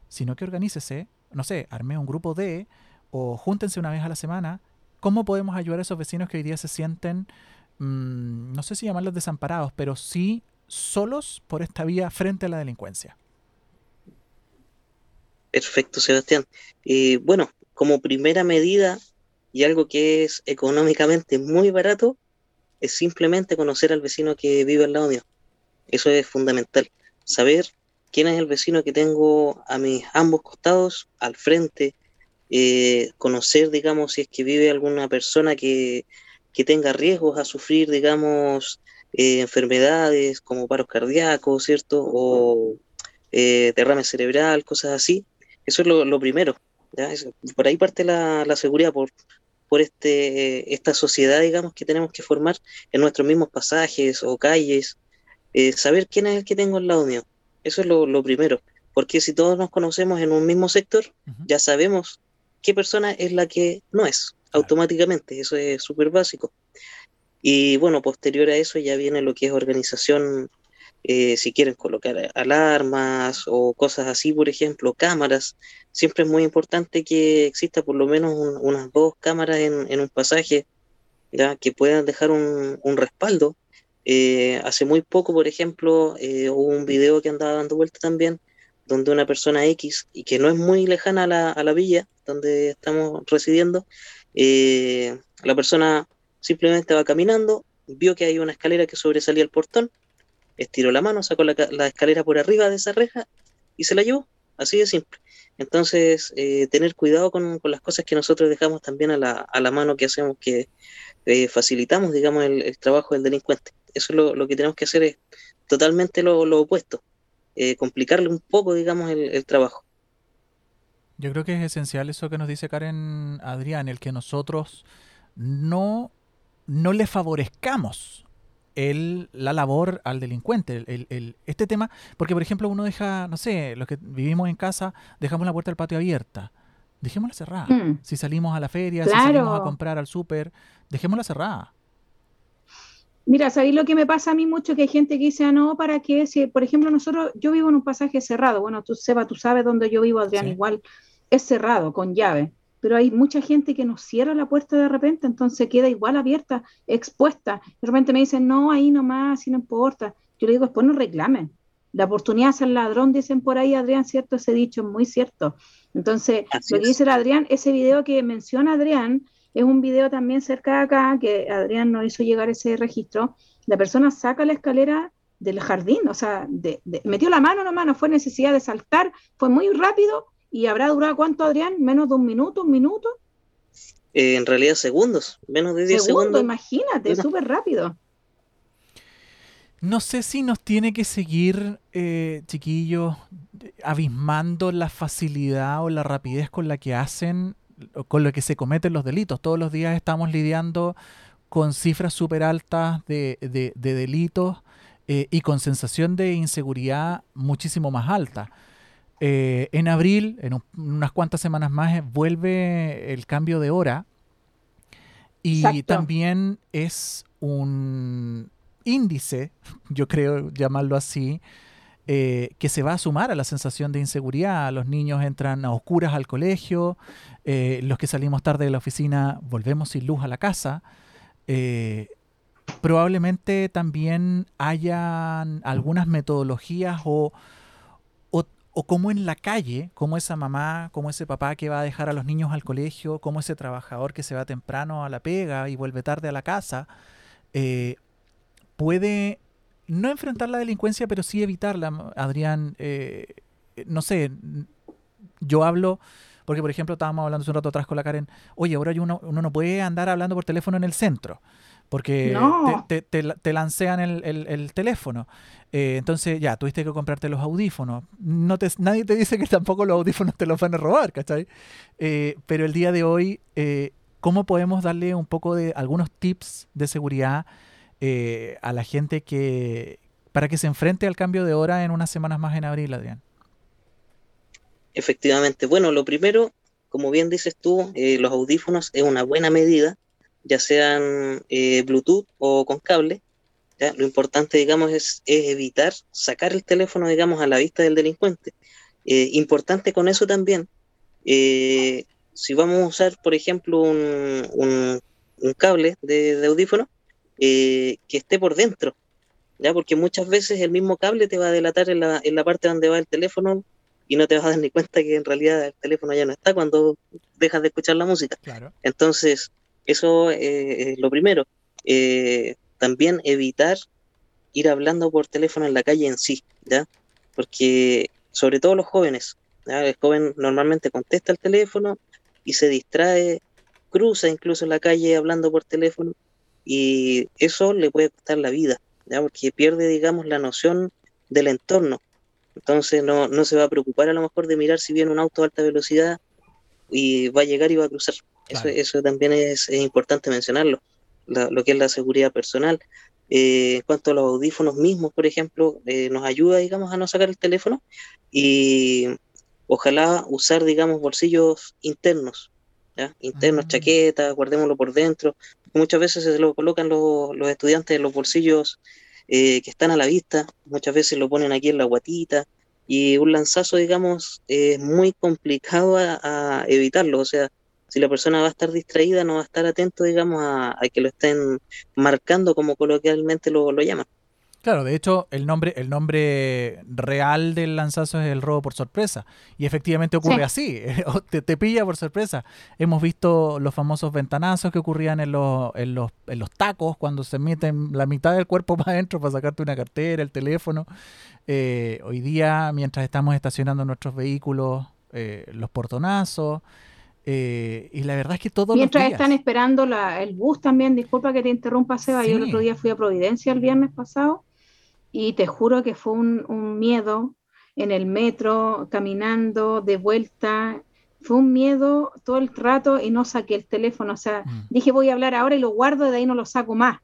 sino que organícese, no sé, arme un grupo de, o júntense una vez a la semana. ¿Cómo podemos ayudar a esos vecinos que hoy día se sienten, mm, no sé si llamarlos desamparados, pero sí solos por esta vía frente a la delincuencia? Perfecto, Sebastián. Eh, bueno, como primera medida y algo que es económicamente muy barato, es simplemente conocer al vecino que vive al lado mío. Eso es fundamental. Saber quién es el vecino que tengo a mis ambos costados, al frente, eh, conocer, digamos, si es que vive alguna persona que, tenga riesgos a sufrir, digamos, eh, enfermedades como paros cardíacos, ¿cierto? O eh, derrame cerebral, cosas así. Eso es lo, primero. por ahí parte la, la seguridad, por, por este, esta sociedad, digamos, que tenemos que formar en nuestros mismos pasajes o calles, eh, saber quién es el que tengo al lado mío. Eso es lo, primero. Porque si todos nos conocemos en un mismo sector, ya sabemos qué persona es la que no es, automáticamente. Eso es súper básico. Y bueno, posterior a eso ya viene lo que es organización, eh, si quieren colocar alarmas o cosas así, por ejemplo, cámaras. Siempre es muy importante que exista por lo menos unas dos cámaras en, un pasaje, ya que puedan dejar un, un respaldo eh, hace muy poco, por ejemplo, eh, hubo un video que andaba dando vuelta también, donde una persona X, y que no es muy lejana a la, a la villa donde estamos residiendo, la persona simplemente va caminando, vio que hay una escalera que sobresalía el portón, estiró la mano, sacó la, la escalera por arriba de esa reja y se la llevó, así de simple. Entonces, tener cuidado con, con, las cosas que nosotros dejamos también a la, a la mano que hacemos, que facilitamos, digamos, el, el trabajo del delincuente. Eso es lo, que tenemos que hacer es totalmente lo, opuesto, eh, complicarle un poco, digamos, el, trabajo. Yo creo que es esencial eso que nos dice Karen Adrián, el que nosotros no, no le favorezcamos el, la labor al delincuente. El, este tema, porque por ejemplo uno deja, no sé, los que vivimos en casa, dejamos la puerta del patio abierta. Dejémosla cerrada. Mm. Si salimos a la feria, si salimos a comprar al súper, dejémosla cerrada. Mira, ¿sabéis lo que me pasa a mí mucho? Que hay gente que dice, ah, no, ¿para qué? Si, por ejemplo, nosotros, yo vivo en un pasaje cerrado. Bueno, tú, Seba, tú sabes dónde yo vivo, Adrián, igual es cerrado, con llave. Pero hay mucha gente que nos cierra la puerta de repente, entonces queda igual abierta, expuesta. De repente me dicen, no, ahí nomás, así no importa. Yo le digo, después no reclamen. La oportunidad de ser ladrón, dicen por ahí, Adrián, ¿cierto? Ese dicho es muy cierto. Entonces, lo que dice Adrián, ese video que menciona Adrián, es un video también cerca de acá, que Adrián nos hizo llegar ese registro. La persona saca la escalera del jardín, o sea, metió la mano nomás, no fue necesidad de saltar, fue muy rápido y habrá durado cuánto, Adrián, menos de un minuto, un minuto. Eh, en realidad segundos, menos de 10 segundos. Imagínate, súper rápido. No sé si nos tiene que seguir, eh, chiquillos, abismando la facilidad o la rapidez con la que hacen con lo que se cometen los delitos. Todos los días estamos lidiando con cifras súper altas de, delitos eh, y con sensación de inseguridad muchísimo más alta. Eh, en abril, en unas cuantas semanas más, vuelve el cambio de hora y también es un índice, yo creo llamarlo así, eh, que se va a sumar a la sensación de inseguridad. Los niños entran a oscuras al colegio, eh, los que salimos tarde de la oficina volvemos sin luz a la casa. Eh, probablemente también hayan algunas metodologías o, o, como en la calle, como esa mamá, como ese papá que va a dejar a los niños al colegio, como ese trabajador que se va temprano a la pega y vuelve tarde a la casa, puede no enfrentar la delincuencia, pero sí evitarla, Adrián. Eh, no sé, yo hablo, porque por ejemplo estábamos hablando hace un rato atrás con la Karen, oye, ahora uno, uno no puede andar hablando por teléfono en el centro, porque te, te, lancean el, teléfono. Eh, entonces, ya, tuviste que comprarte los audífonos. No te, nadie te dice que tampoco los audífonos te los van a robar, ¿cachai? Eh, pero el día de hoy, eh, ¿cómo podemos darle un poco de algunos tips de seguridad a la gente que para que se enfrente al cambio de hora en unas semanas más en abril, Adrián? Efectivamente. Bueno, lo primero, como bien dices tú, los audífonos es una buena medida, ya sean Bluetooth o con cable lo importante, digamos, es, evitar sacar el teléfono, digamos, a la vista del delincuente. Eh, importante con eso también, eh, si vamos a usar, por ejemplo, un, cable de, audífono, eh, que esté por dentro, ¿ya? porque muchas veces el mismo cable te va a delatar en la, en la parte donde va el teléfono y no te vas a dar ni cuenta que en realidad el teléfono ya no está cuando dejas de escuchar la música. Entonces, eso es lo primero. Eh, también evitar ir hablando por teléfono en la calle en sí, ¿ya? Porque sobre todo los jóvenes, el joven normalmente contesta el teléfono y se distrae, cruza incluso la calle hablando por teléfono y eso le puede costar la vida, ¿ya? Porque pierde, digamos, la noción del entorno. Entonces no, no se va a preocupar a lo mejor de mirar si viene un auto a alta velocidad y va a llegar y va a cruzar. Eso, eso también es importante mencionarlo lo que es la seguridad personal. Eh, en cuanto a los audífonos mismos, por ejemplo, eh, nos ayuda, digamos, a no sacar el teléfono y ojalá usar, digamos, bolsillos internos, ¿ya? internos, ah. chaquetas, guardémoslo por dentro. Muchas veces se lo colocan los, los estudiantes en los bolsillos eh, que están a la vista, muchas veces lo ponen aquí en la guatita y un lanzazo, digamos, es muy complicado a, a evitarlo, o sea, si la persona va a estar distraída, no va a estar atento, digamos, a, que lo estén marcando como coloquialmente lo, lo llaman. Claro, de hecho, el nombre, el nombre real del lanzazo es el robo por sorpresa. Y efectivamente ocurre así, te, te, pilla por sorpresa. Hemos visto los famosos ventanazos que ocurrían en los, en los, en los tacos, cuando se meten la mitad del cuerpo para adentro para sacarte una cartera, el teléfono. Eh, hoy día, mientras estamos estacionando nuestros vehículos, eh, los portonazos. Eh, y la verdad es que todo Mientras están esperando el bus también, disculpa que te interrumpa, Seba, yo el otro día fui a Providencia el viernes pasado y te juro que fue un, miedo en el metro, caminando, de vuelta, fue un miedo todo el rato y no saqué el teléfono, o sea, mm. dije voy a hablar ahora y lo guardo y de ahí no lo saco más.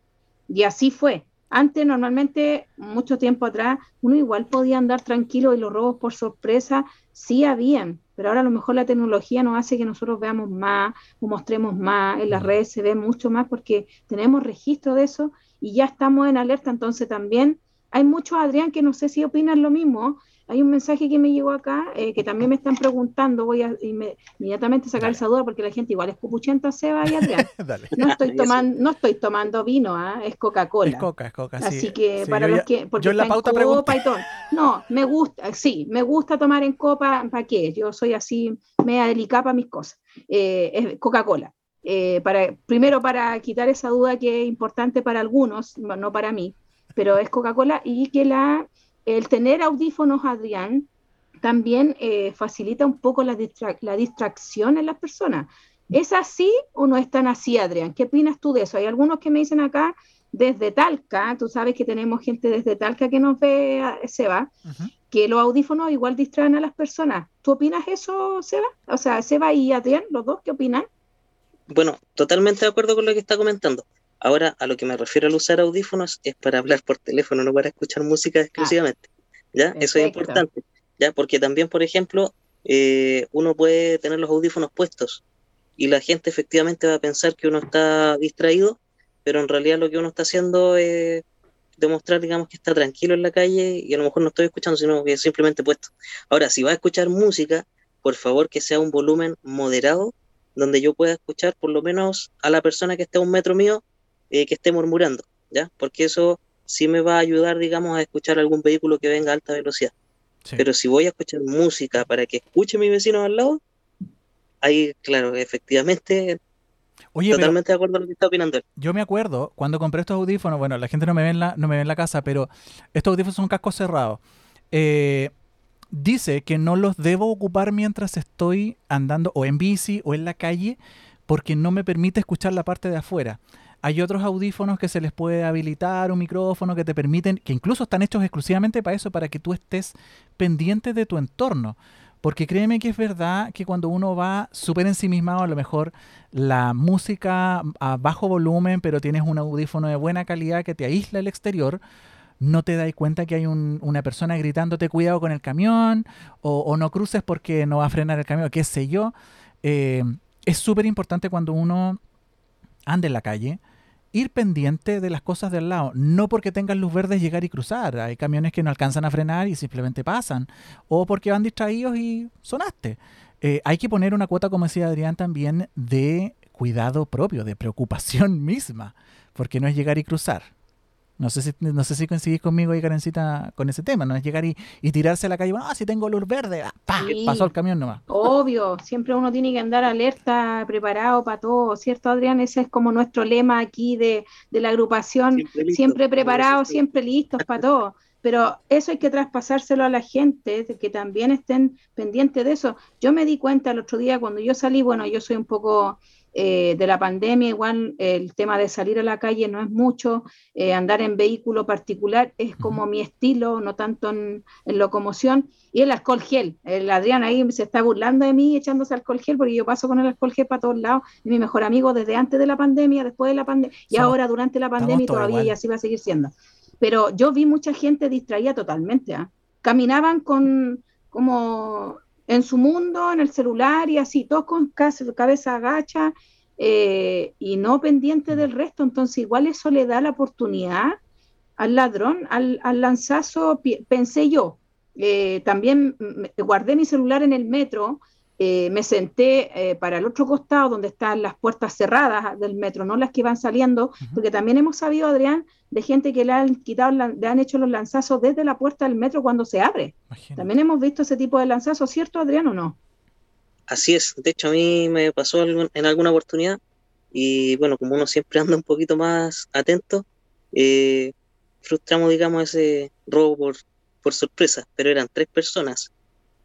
Y así fue. Antes, normalmente, mucho tiempo atrás, uno igual podía andar tranquilo y los robos por sorpresa sí habían, pero ahora a lo mejor la tecnología nos hace que nosotros veamos más o mostremos más, en las mm. redes se ve mucho más porque tenemos registro de eso y ya estamos en alerta, entonces también hay muchos, Adrián, que no sé si opinan lo mismo, hay un mensaje que me llegó acá eh, que también me están preguntando, voy a inmediatamente sacar esa duda porque la gente igual es pupuchenta, Seba y Adrián. no, estoy tomando, no estoy tomando vino, ¿ah? es Coca-Cola. Es Coca, es Coca, Así que para los que... Porque yo en la pauta copa y todo. No, me gusta, sí, me gusta tomar en copa, ¿para qué? Yo soy así, media delicada para mis cosas. Eh, es Coca-Cola. Eh, para, primero para quitar esa duda que es importante para algunos, no para mí, pero es Coca-Cola y que la el tener audífonos, Adrián, también eh, facilita un poco la, distracción en las personas. ¿Es así o no es tan así, Adrián? ¿Qué opinas tú de eso? Hay algunos que me dicen acá desde Talca, tú sabes que tenemos gente desde Talca que nos ve, Seba, que los audífonos igual distraen a las personas. ¿Tú opinas eso, Seba? O sea, Seba y Adrián, los dos, ¿qué opinan? Bueno, totalmente de acuerdo con lo que está comentando. Ahora, a lo que me refiero al usar audífonos es para hablar por teléfono, no para escuchar música exclusivamente. ¿Ya? Eso es importante. ¿Ya? Porque también, por ejemplo, eh, uno puede tener los audífonos puestos y la gente efectivamente va a pensar que uno está distraído, pero en realidad lo que uno está haciendo es demostrar, digamos, que está tranquilo en la calle y a lo mejor no estoy escuchando, sino que es simplemente puesto. Ahora, si va a escuchar música, por favor que sea un volumen moderado, donde yo pueda escuchar por lo menos a la persona que esté a un metro mío eh, que esté murmurando, ¿ya? Porque eso sí me va a ayudar, digamos, a escuchar algún vehículo que venga a alta velocidad. Pero si voy a escuchar música para que escuche mi vecino al lado, ahí, claro, efectivamente, Oye, totalmente de acuerdo con lo que está opinando. Yo me acuerdo cuando compré estos audífonos, bueno, la gente no me ve en la, no me ve en la casa, pero estos audífonos son cascos cerrados. Eh, dice que no los debo ocupar mientras estoy andando o en bici o en la calle porque no me permite escuchar la parte de afuera. Hay otros audífonos que se les puede habilitar un micrófono que te permiten, que incluso están hechos exclusivamente para eso, para que tú estés pendiente de tu entorno. Porque créeme que es verdad que cuando uno va súper ensimismado, a lo mejor la música a bajo volumen, pero tienes un audífono de buena calidad que te aísla el exterior, no te das cuenta que hay una persona gritándote cuidado con el camión o, no cruces porque no va a frenar el camión, qué sé yo. Eh, es súper importante cuando uno anda en la calle, ir pendiente de las cosas del lado. No porque tengan luz verde llegar y cruzar. Hay camiones que no alcanzan a frenar y simplemente pasan. O porque van distraídos y sonaste. Eh, hay que poner una cuota, como decía Adrián, también de cuidado propio, de preocupación misma. Porque no es llegar y cruzar. No sé si, no sé si coincidís conmigo ahí, Karencita, con ese tema, ¿no? Es llegar y, tirarse a la calle, ah, si tengo luz verde, ah, pasó el camión nomás. Obvio, siempre uno tiene que andar alerta, preparado para todo, ¿cierto, Adrián? Ese es como nuestro lema aquí de, la agrupación, siempre, preparados, siempre listos para todo. Pero eso hay que traspasárselo a la gente, que también estén pendientes de eso. Yo me di cuenta el otro día cuando yo salí, bueno, yo soy un poco eh, de la pandemia, igual el tema de salir a la calle no es mucho, eh, andar en vehículo particular es como mi estilo, no tanto en, locomoción, y el alcohol gel. El Adrián ahí se está burlando de mí echándose alcohol gel porque yo paso con el alcohol gel para todos lados, mi mejor amigo desde antes de la pandemia, después de la pandemia, y ahora durante la pandemia y todavía y así va a seguir siendo. Pero yo vi mucha gente distraída totalmente, ¿ah? caminaban con como en su mundo, en el celular y así, todos con cabeza agacha eh, y no pendiente del resto. Entonces, igual eso le da la oportunidad al ladrón, al, lanzazo, pensé yo. Eh, también guardé mi celular en el metro eh, me senté eh, para el otro costado donde están las puertas cerradas del metro, no las que van saliendo, porque también hemos sabido, Adrián, de gente que le han quitado, le han hecho los lanzazos desde la puerta del metro cuando se abre. También hemos visto ese tipo de lanzazos, ¿cierto, Adrián, o no? Así es, de hecho a mí me pasó en alguna oportunidad y bueno, como uno siempre anda un poquito más atento, eh, frustramos, digamos, ese robo por, por sorpresa, pero eran tres personas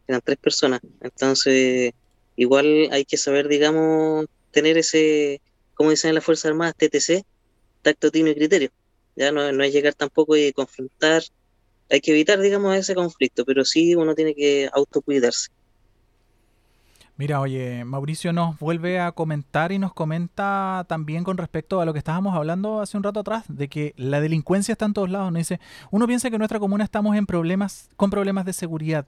eran tres personas. Entonces, igual hay que saber, digamos, tener ese, como dicen en las Fuerzas Armadas, TTC, tacto, tino y criterio. Ya no, no es llegar tampoco y confrontar, hay que evitar, digamos, ese conflicto, pero sí uno tiene que autocuidarse. Mira, oye, Mauricio nos vuelve a comentar y nos comenta también con respecto a lo que estábamos hablando hace un rato atrás, de que la delincuencia está en todos lados. Nos dice, uno piensa que en nuestra comuna estamos en problemas, con problemas de seguridad.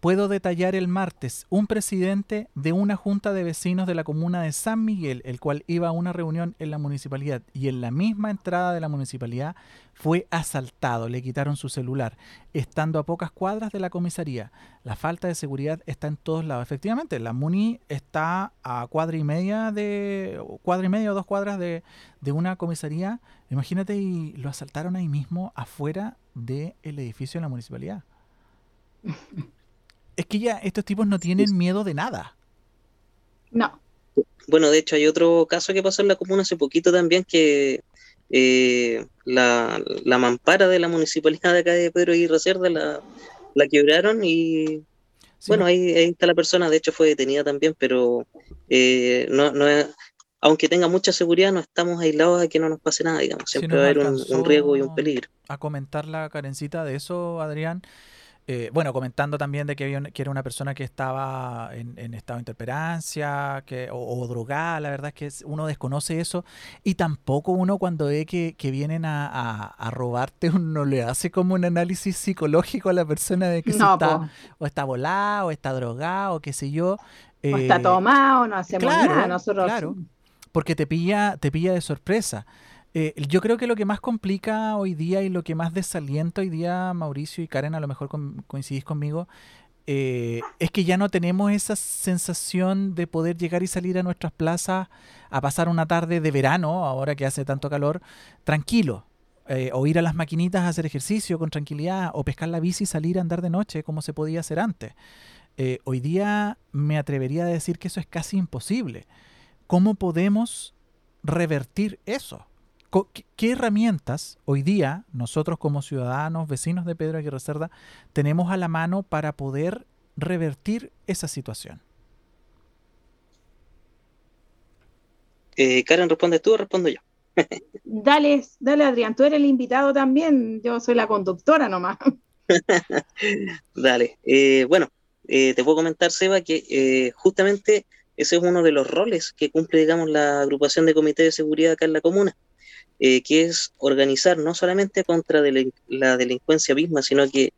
Puedo detallar el martes un presidente de una junta de vecinos de la comuna de San Miguel, el cual iba a una reunión en la municipalidad y en la misma entrada de la municipalidad fue asaltado, le quitaron su celular, estando a pocas cuadras de la comisaría. La falta de seguridad está en todos lados. Efectivamente, la Muni está a cuadra y media de cuadra y media o dos cuadras de, de una comisaría. Imagínate y lo asaltaron ahí mismo afuera del edificio de la municipalidad. es que ya estos tipos no tienen miedo de nada. No. Bueno, de hecho hay otro caso que pasó en la comuna hace poquito también que eh, la, mampara de la municipalidad de acá de Pedro y Cerda la, la quebraron y bueno, ahí, está la persona, de hecho fue detenida también, pero eh, no, no aunque tenga mucha seguridad, no estamos aislados a que no nos pase nada, digamos, siempre va a haber un, un, riesgo y un peligro. A comentar la carencita de eso, Adrián, eh, bueno, comentando también de que, había, que era una persona que estaba en, estado de interperancia que, o, drogada, la verdad es que uno desconoce eso y tampoco uno cuando ve que, vienen a, robarte uno le hace como un análisis psicológico a la persona de que está o está volado o está drogado o qué sé yo. o está eh, tomado, no hacemos nada nosotros. Claro, porque te pilla, te pilla de sorpresa. Eh, yo creo que lo que más complica hoy día y lo que más desalienta hoy día, Mauricio y Karen, a lo mejor coincidís conmigo, eh, es que ya no tenemos esa sensación de poder llegar y salir a nuestras plazas a pasar una tarde de verano, ahora que hace tanto calor, tranquilo. Eh, o ir a las maquinitas a hacer ejercicio con tranquilidad, o pescar la bici y salir a andar de noche como se podía hacer antes. hoy día me atrevería a decir que eso es casi imposible. ¿Cómo podemos revertir eso? ¿Qué herramientas hoy día nosotros como ciudadanos, vecinos de Pedro Aguirre Cerda, tenemos a la mano para poder revertir esa situación? Eh, Karen, ¿respondes tú o respondo yo? dale, dale Adrián, tú eres el invitado también, yo soy la conductora nomás. dale, eh, bueno, eh, te puedo comentar, Seba, que eh, justamente ese es uno de los roles que cumple, digamos, la agrupación de comité de seguridad acá en la comuna, que es organizar no solamente contra la delincuencia misma, sino que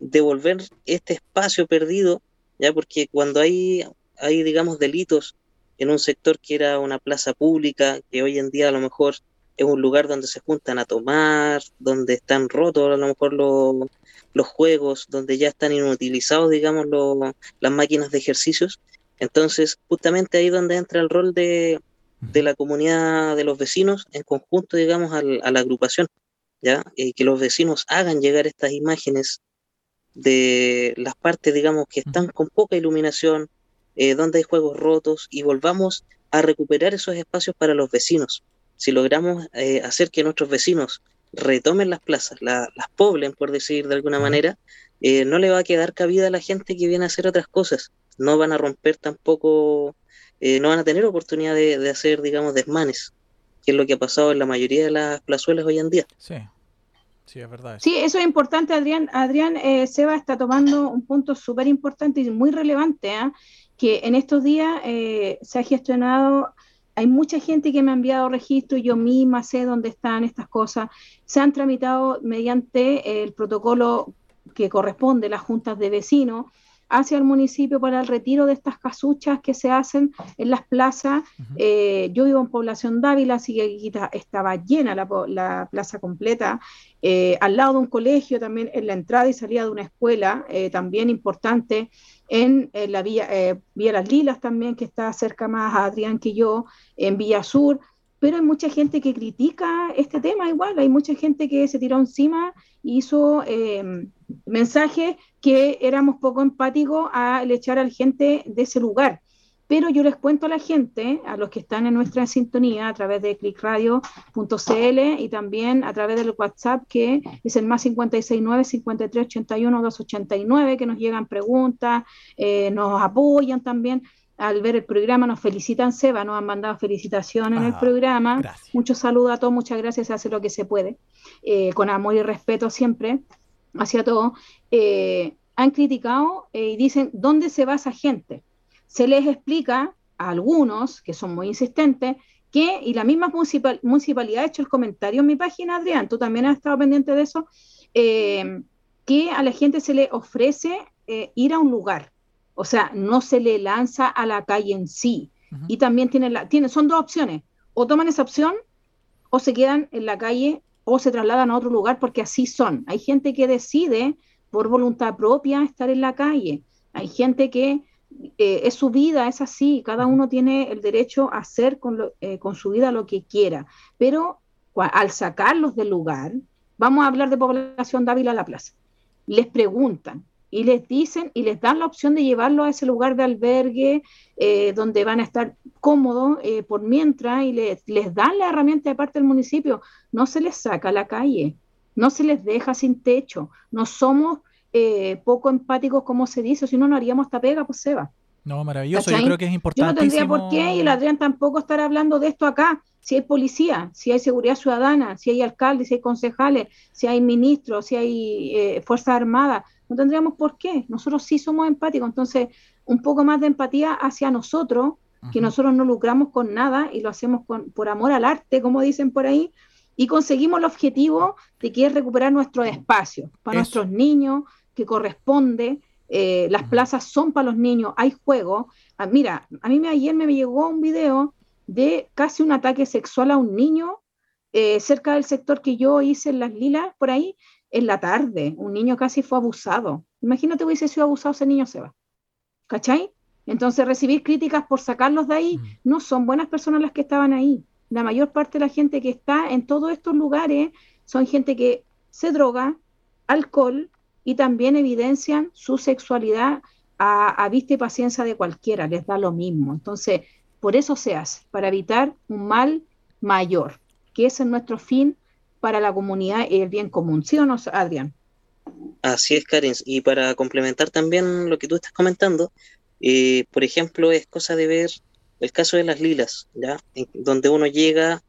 devolver este espacio perdido, ya porque cuando hay, hay, digamos, delitos en un sector que era una plaza pública, que hoy en día a lo mejor es un lugar donde se juntan a tomar, donde están rotos a lo mejor los, juegos, donde ya están inutilizados, digamos, las máquinas de ejercicios. Entonces, justamente ahí donde entra el rol de, la comunidad de los vecinos en conjunto, digamos, a la agrupación, ¿ya? Y que los vecinos hagan llegar estas imágenes de las partes, digamos, que están con poca iluminación, eh, donde hay juegos rotos y volvamos a recuperar esos espacios para los vecinos. Si logramos eh, hacer que nuestros vecinos retomen las plazas, las poblen, por decir de alguna manera, eh, no le va a quedar cabida a la gente que viene a hacer otras cosas. No van a romper tampoco, no van a tener oportunidad de, hacer, digamos, desmanes, que es lo que ha pasado en la mayoría de las plazuelas hoy en día. Sí. Sí, es verdad. Sí, eso es importante, Adrián. Adrián Seba está tomando un punto súper importante y muy relevante. ¿eh? que en estos días eh, se ha gestionado, hay mucha gente que me ha enviado registros, yo misma sé dónde están estas cosas, se han tramitado mediante el protocolo que corresponde, las juntas de vecinos, hacia el municipio para el retiro de estas casuchas que se hacen en las plazas. Eh, yo vivo en población Dávila, así que estaba llena la, plaza completa, eh, al lado de un colegio también, en la entrada y salida de una escuela, también importante en, la vía, eh, vía Las Lilas también, que está cerca más a Adrián que yo, en Villa Sur, pero hay mucha gente que critica este tema igual, hay mucha gente que se tiró encima y hizo eh, mensajes que éramos poco empáticos al echar a la gente de ese lugar. Pero yo les cuento a la gente, a los que están en nuestra sintonía a través de clickradio.cl y también a través del WhatsApp que es el más 569 5381 289 que nos llegan preguntas, eh, nos apoyan también al ver el programa, nos felicitan, Seba, nos han mandado felicitaciones en el ah, programa. Muchos saludos a todos, muchas gracias, se hace lo que se puede, eh, con amor y respeto siempre hacia todos. Eh, han criticado y dicen, ¿dónde se va esa gente? se les explica a algunos, que son muy insistentes, que, y la misma municipalidad ha hecho el comentario en mi página, Adrián, tú también has estado pendiente de eso, eh, que a la gente se le ofrece eh, ir a un lugar, o sea, no se le lanza a la calle en sí. Y también tienen, la, tienen, son dos opciones, o toman esa opción o se quedan en la calle o se trasladan a otro lugar porque así son. Hay gente que decide por voluntad propia estar en la calle. Hay gente que eh, es su vida, es así, cada uno tiene el derecho a hacer con, eh, con su vida lo que quiera, pero al sacarlos del lugar, vamos a hablar de población Dávila a la plaza, les preguntan y les dicen y les dan la opción de llevarlo a ese lugar de albergue eh, donde van a estar cómodos por mientras y les, les dan la herramienta de parte del municipio, no se les saca a la calle, no se les deja sin techo, no somos eh, poco empáticos como se dice, si no, no haríamos esta pega, pues se va. No, maravilloso, yo creo que es importante. Yo no tendría por qué, y el Adrián tampoco estar hablando de esto acá. Si hay policía, si hay seguridad ciudadana, si hay alcaldes, si hay concejales, si hay ministros, si hay eh, Fuerzas Armadas, no tendríamos por qué. Nosotros sí somos empáticos, entonces un poco más de empatía hacia nosotros, que nosotros no lucramos con nada y lo hacemos con, por amor al arte, como dicen por ahí, y conseguimos el objetivo de que es recuperar nuestro espacio para nuestros niños, que corresponde. Eh, las plazas son para los niños, hay juego. Ah, mira, a mí me, ayer me llegó un video de casi un ataque sexual a un niño eh, cerca del sector que yo hice en Las Lilas, por ahí, en la tarde. Un niño casi fue abusado. Imagínate hubiese sido abusado ese niño, se va. ¿Cachai? Entonces, recibir críticas por sacarlos de ahí, mm. no son buenas personas las que estaban ahí. La mayor parte de la gente que está en todos estos lugares son gente que se droga, alcohol, y también evidencian su sexualidad a, vista y paciencia de cualquiera, les da lo mismo. Entonces, por eso se hace, para evitar un mal mayor, que ese es nuestro fin para la comunidad y el bien común. ¿Sí o no, Adrián? Así es, Karen. Y para complementar también lo que tú estás comentando, eh, por ejemplo, es cosa de ver el caso de las lilas, ¿ya? donde uno llega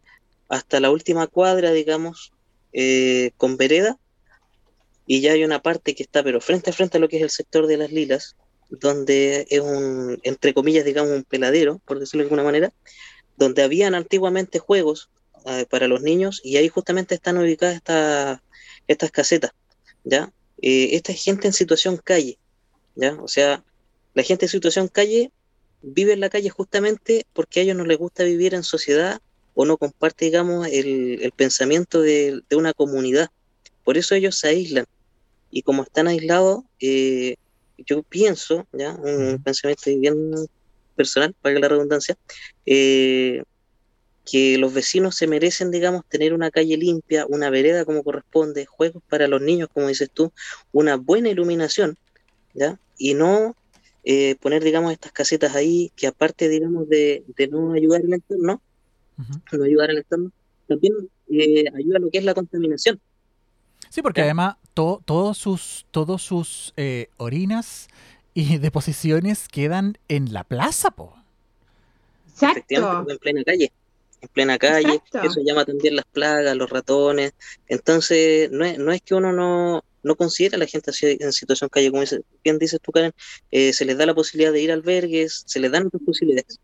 hasta la última cuadra, digamos, eh, con vereda, y ya hay una parte que está, pero frente a frente a lo que es el sector de las lilas, donde es un, entre comillas, digamos, un peladero, por decirlo de alguna manera, donde habían antiguamente juegos eh, para los niños y ahí justamente están ubicadas estas estas casetas, ¿ya? Eh, esta es gente en situación calle, ¿ya? O sea, la gente en situación calle vive en la calle justamente porque a ellos no les gusta vivir en sociedad o no comparte, digamos, el, pensamiento de, una comunidad. Por eso ellos se aíslan. Y como están aislados, eh, yo pienso, ya, un pensamiento bien personal, para la redundancia, eh, que los vecinos se merecen, digamos, tener una calle limpia, una vereda como corresponde, juegos para los niños, como dices tú, una buena iluminación, ¿ya? Y no eh, poner, digamos, estas casetas ahí que aparte, digamos, de, no ayudar al entorno, no ayudar al entorno, también eh, ayuda a lo que es la contaminación. Sí, porque además todos sus, todos sus eh, orinas y deposiciones quedan en la plaza, po. Exacto. En plena calle. En plena calle. Eso llama también las plagas, los ratones. Entonces, no es, no es que uno no, no considera a la gente en situación calle, como bien dices tú, Karen, eh, se les da la posibilidad de ir a albergues, se les dan otras posibilidades.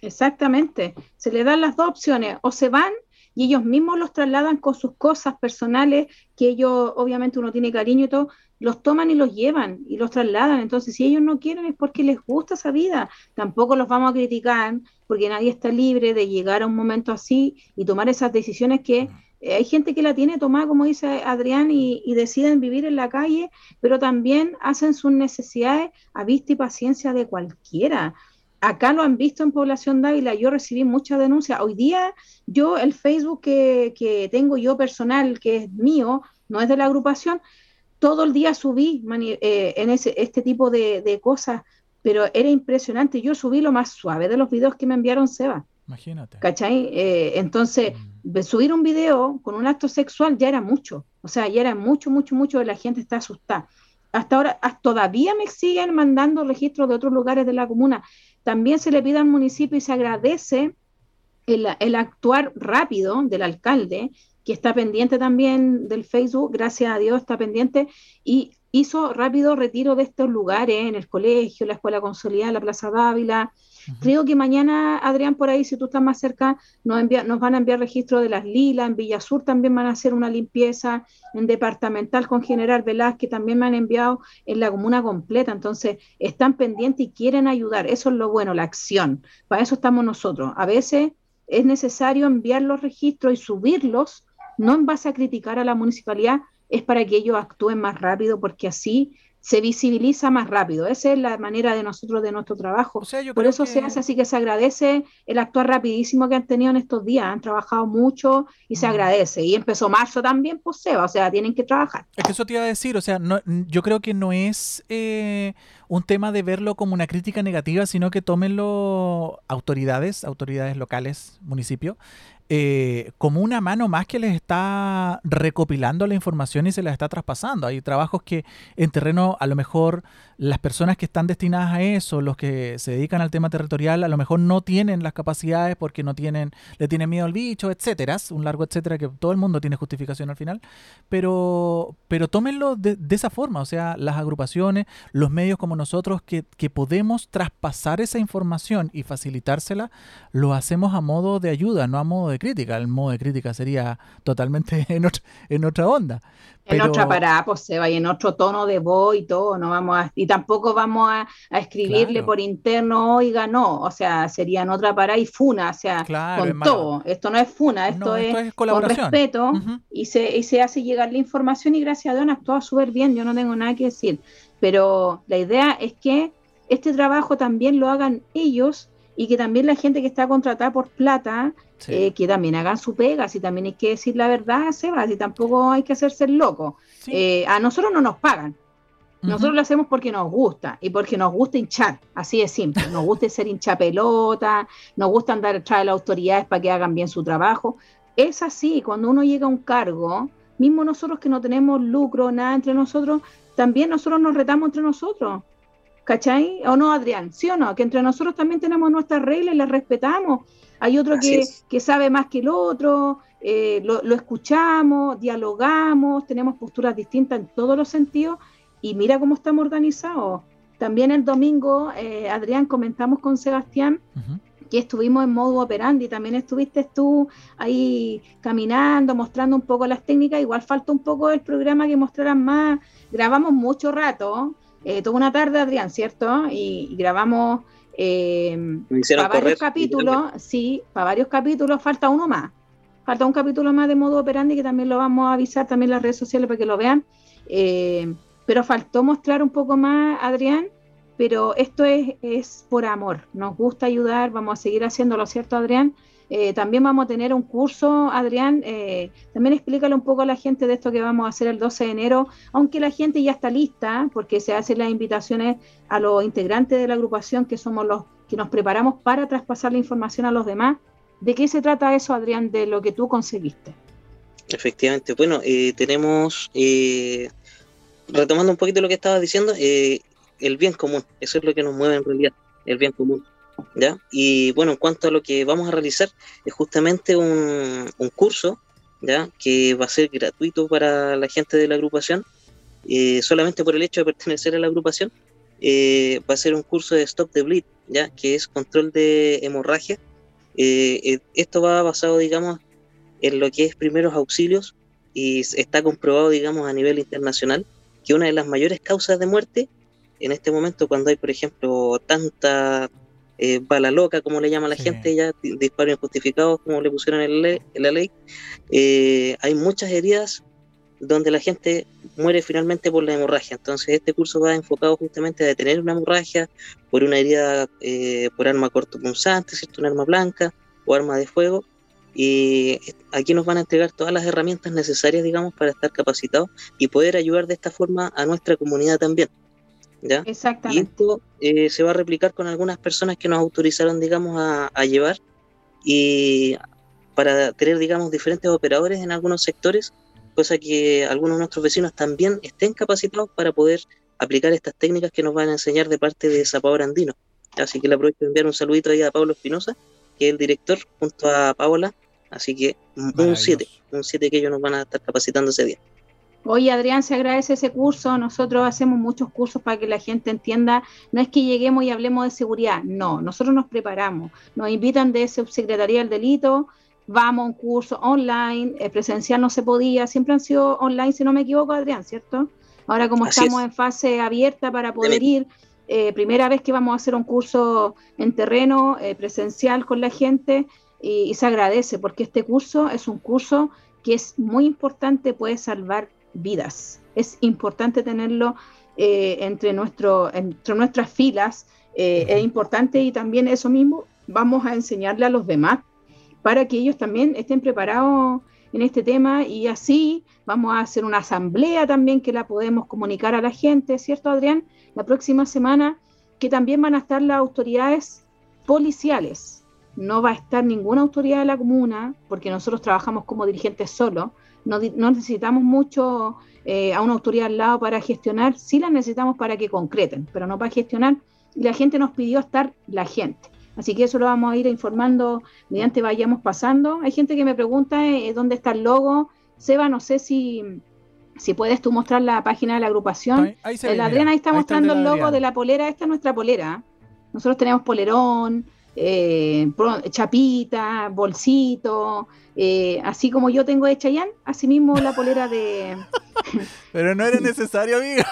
Exactamente, se les dan las dos opciones, o se van y ellos mismos los trasladan con sus cosas personales, que ellos, obviamente uno tiene cariño y todo, los toman y los llevan y los trasladan. Entonces, si ellos no quieren es porque les gusta esa vida. Tampoco los vamos a criticar porque nadie está libre de llegar a un momento así y tomar esas decisiones que eh, hay gente que la tiene tomada, como dice Adrián, y, y, deciden vivir en la calle, pero también hacen sus necesidades a vista y paciencia de cualquiera acá lo han visto en Población Dávila, yo recibí muchas denuncias. Hoy día yo el Facebook que, tengo yo personal, que es mío, no es de la agrupación, todo el día subí eh, en ese, este tipo de, cosas, pero era impresionante. Yo subí lo más suave de los videos que me enviaron Seba. Imagínate. ¿Cachai? Eh, entonces, mm. subir un video con un acto sexual ya era mucho. O sea, ya era mucho, mucho, mucho. La gente está asustada. Hasta ahora, todavía me siguen mandando registros de otros lugares de la comuna. También se le pide al municipio y se agradece el, actuar rápido del alcalde, que está pendiente también del Facebook, gracias a Dios está pendiente, y hizo rápido retiro de estos lugares en el colegio, la escuela consolidada, la Plaza Dávila, Creo que mañana, Adrián, por ahí, si tú estás más cerca, nos, van a enviar registro de las lilas, en Villa Sur también van a hacer una limpieza, en Departamental con General Velázquez también me han enviado en la comuna completa, entonces están pendientes y quieren ayudar, eso es lo bueno, la acción, para eso estamos nosotros. A veces es necesario enviar los registros y subirlos, no en base a criticar a la municipalidad, es para que ellos actúen más rápido, porque así se visibiliza más rápido. Esa es la manera de nosotros, de nuestro trabajo. Por eso se hace así que se agradece el actuar rapidísimo que han tenido en estos días. Han trabajado mucho y se agradece. Y empezó marzo también, pues se va, o sea, tienen que trabajar. Es que eso te iba a decir, o sea, no, yo creo que no es eh, un tema de verlo como una crítica negativa, sino que tómenlo autoridades, autoridades locales, municipios, eh, como una mano más que les está recopilando la información y se la está traspasando. Hay trabajos que en terreno a lo mejor las personas que están destinadas a eso, los que se dedican al tema territorial, a lo mejor no tienen las capacidades porque no tienen, le tienen miedo al bicho, etcétera, un largo etcétera que todo el mundo tiene justificación al final, pero, pero tómenlo de, esa forma, o sea, las agrupaciones, los medios como nosotros que, que podemos traspasar esa información y facilitársela, lo hacemos a modo de ayuda, no a modo de crítica. El modo de crítica sería totalmente en, en otra onda. En otra parada, pues se va y en otro tono de voz y todo, no vamos a, y tampoco vamos a, escribirle por interno, oiga, no, o sea, sería en otra parada y funa, o sea, con todo. Esto no es funa, esto, es, con respeto y, se, y se hace llegar la información y gracias a Dios han actuado súper bien, yo no tengo nada que decir, pero la idea es que este trabajo también lo hagan ellos y que también la gente que está contratada por plata, eh, que también hagan su pega, si también hay que decir la verdad, Seba, si tampoco hay que hacerse el loco. Eh, a nosotros no nos pagan. Nosotros lo hacemos porque nos gusta y porque nos gusta hinchar, así de simple. Nos gusta ser hincha pelota, nos gusta andar detrás de las autoridades para que hagan bien su trabajo. Es así, cuando uno llega a un cargo, mismo nosotros que no tenemos lucro, nada entre nosotros, también nosotros nos retamos entre nosotros ¿cachai? ¿O no, Adrián? ¿Sí o no? Que entre nosotros también tenemos nuestras reglas y las respetamos. Hay otro que, que, sabe más que el otro, eh, lo, lo, escuchamos, dialogamos, tenemos posturas distintas en todos los sentidos y mira cómo estamos organizados. También el domingo, eh, Adrián, comentamos con Sebastián que estuvimos en modo operandi, también estuviste tú ahí caminando, mostrando un poco las técnicas, igual falta un poco el programa que mostraran más, grabamos mucho rato, eh, toda una tarde, Adrián, ¿cierto? Y, grabamos eh, para varios capítulos, sí, para varios capítulos falta uno más. Falta un capítulo más de modo operandi que también lo vamos a avisar también en las redes sociales para que lo vean. Eh, pero faltó mostrar un poco más, Adrián, pero esto es, es por amor. Nos gusta ayudar, vamos a seguir haciéndolo, ¿cierto, Adrián? Eh, también vamos a tener un curso, Adrián, eh, también explícale un poco a la gente de esto que vamos a hacer el 12 de enero, aunque la gente ya está lista, porque se hacen las invitaciones a los integrantes de la agrupación, que somos los que nos preparamos para traspasar la información a los demás. ¿De qué se trata eso, Adrián, de lo que tú conseguiste? Efectivamente, bueno, eh, tenemos, retomando un poquito lo que estabas diciendo, el bien común, eso es lo que nos mueve en realidad, el bien común. ¿Ya? Y bueno, en cuanto a lo que vamos a realizar, es justamente un, curso, ¿ya? Que va a ser gratuito para la gente de la agrupación, eh, solamente por el hecho de pertenecer a la agrupación. Eh, va a ser un curso de Stop the Bleed, ¿ya? Que es control de hemorragia. Eh, esto va basado, digamos, en lo que es primeros auxilios y está comprobado, digamos, a nivel internacional que una de las mayores causas de muerte en este momento cuando hay, por ejemplo, tanta eh, bala loca, como le llama la gente, ya disparos injustificados, como le pusieron en, la ley, eh, hay muchas heridas donde la gente muere finalmente por la hemorragia. Entonces este curso va enfocado justamente a detener una hemorragia por una herida eh, por arma cortopunzante, ¿cierto? una arma blanca o arma de fuego. Y aquí nos van a entregar todas las herramientas necesarias, digamos, para estar capacitados y poder ayudar de esta forma a nuestra comunidad también. ¿Ya? Exactamente. Y esto eh, se va a replicar con algunas personas que nos autorizaron, digamos, a, llevar y para tener, digamos, diferentes operadores en algunos sectores, cosa que algunos de nuestros vecinos también estén capacitados para poder aplicar estas técnicas que nos van a enseñar de parte de Zapador Andino. Así que le aprovecho de enviar un saludito ahí a Pablo Espinosa, que es el director, junto a Paola. Así que un 7, un 7 que ellos nos van a estar capacitando ese día. Oye, Adrián, se agradece ese curso. Nosotros hacemos muchos cursos para que la gente entienda. No es que lleguemos y hablemos de seguridad. No, nosotros nos preparamos. Nos invitan de Subsecretaría del Delito. Vamos a un curso online. Eh, presencial no se podía. Siempre han sido online, si no me equivoco, Adrián, ¿cierto? Ahora, como estamos en fase abierta para poder ir, eh, primera vez que vamos a hacer un curso en terreno eh, presencial con la gente y, y se agradece porque este curso es un curso que es muy importante, puede salvar vidas. Es importante tenerlo eh, entre, nuestro, entre nuestras filas, eh, es importante y también eso mismo vamos a enseñarle a los demás para que ellos también estén preparados en este tema y así vamos a hacer una asamblea también que la podemos comunicar a la gente, ¿cierto Adrián? La próxima semana que también van a estar las autoridades policiales. No va a estar ninguna autoridad de la comuna porque nosotros trabajamos como dirigentes solo, no, necesitamos mucho eh, a una autoridad al lado para gestionar, sí la necesitamos para que concreten, pero no para gestionar. Y la gente nos pidió estar la gente. Así que eso lo vamos a ir informando mediante vayamos pasando. Hay gente que me pregunta eh, dónde está el logo. Seba, no sé si, si puedes tú mostrar la página de la agrupación. Ahí, el Adrián ahí está mostrando el, logo de la polera. Esta es nuestra polera. Nosotros tenemos polerón, eh, chapita, bolsito, eh, así como yo tengo de Chayanne, así mismo la polera de... Pero no era necesario, amiga.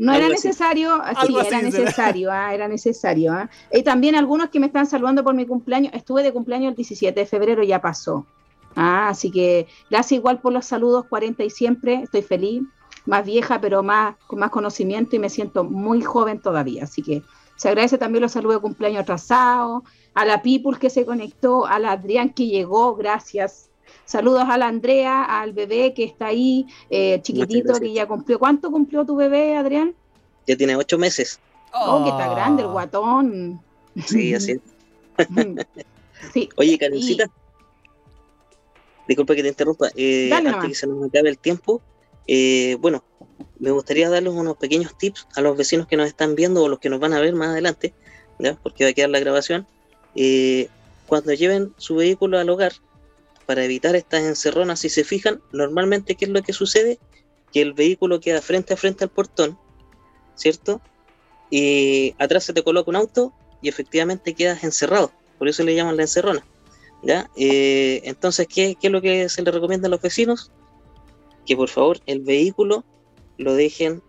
No era necesario, sí, era necesario, ah, era necesario. Ah. Y también algunos que me están saludando por mi cumpleaños, estuve de cumpleaños el 17 de febrero, ya pasó. Ah, así que gracias igual por los saludos, 40 y siempre, estoy feliz, más vieja, pero más con más conocimiento y me siento muy joven todavía. Así que se agradece también los saludos de cumpleaños atrasados, a la People que se conectó, a la Adrián que llegó, gracias. Saludos a la Andrea, al bebé que está ahí, eh, chiquitito, que ya cumplió. ¿Cuánto cumplió tu bebé, Adrián? Ya tiene ocho meses. Oh, que está grande el guatón. Sí, así es. sí. Oye, Karencita. Disculpa que te interrumpa. Eh, antes que se nos acabe el tiempo, eh, bueno, me gustaría darles unos pequeños tips a los vecinos que nos están viendo o los que nos van a ver más adelante, ¿ya? porque va a quedar la grabación. Eh, cuando lleven su vehículo al hogar, para evitar estas encerronas, si se fijan, normalmente, ¿qué es lo que sucede? Que el vehículo queda frente a frente al portón, ¿cierto? Y atrás se te coloca un auto y efectivamente quedas encerrado. Por eso le llaman la encerrona. ¿ya? Eh, entonces, ¿qué, ¿qué es lo que se le recomienda a los vecinos? Que por favor el vehículo lo dejen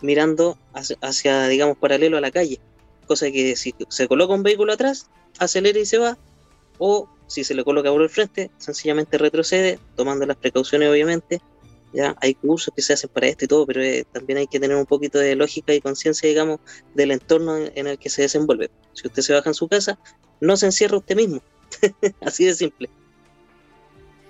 mirando hacia, digamos, paralelo a la calle. Cosa que si se coloca un vehículo atrás, acelera y se va. O si se le coloca por el frente, sencillamente retrocede, tomando las precauciones, obviamente. Ya hay cursos que se hacen para esto y todo, pero eh, también hay que tener un poquito de lógica y conciencia, digamos, del entorno en, el que se desenvuelve. Si usted se baja en su casa, no se encierra usted mismo. Así de simple.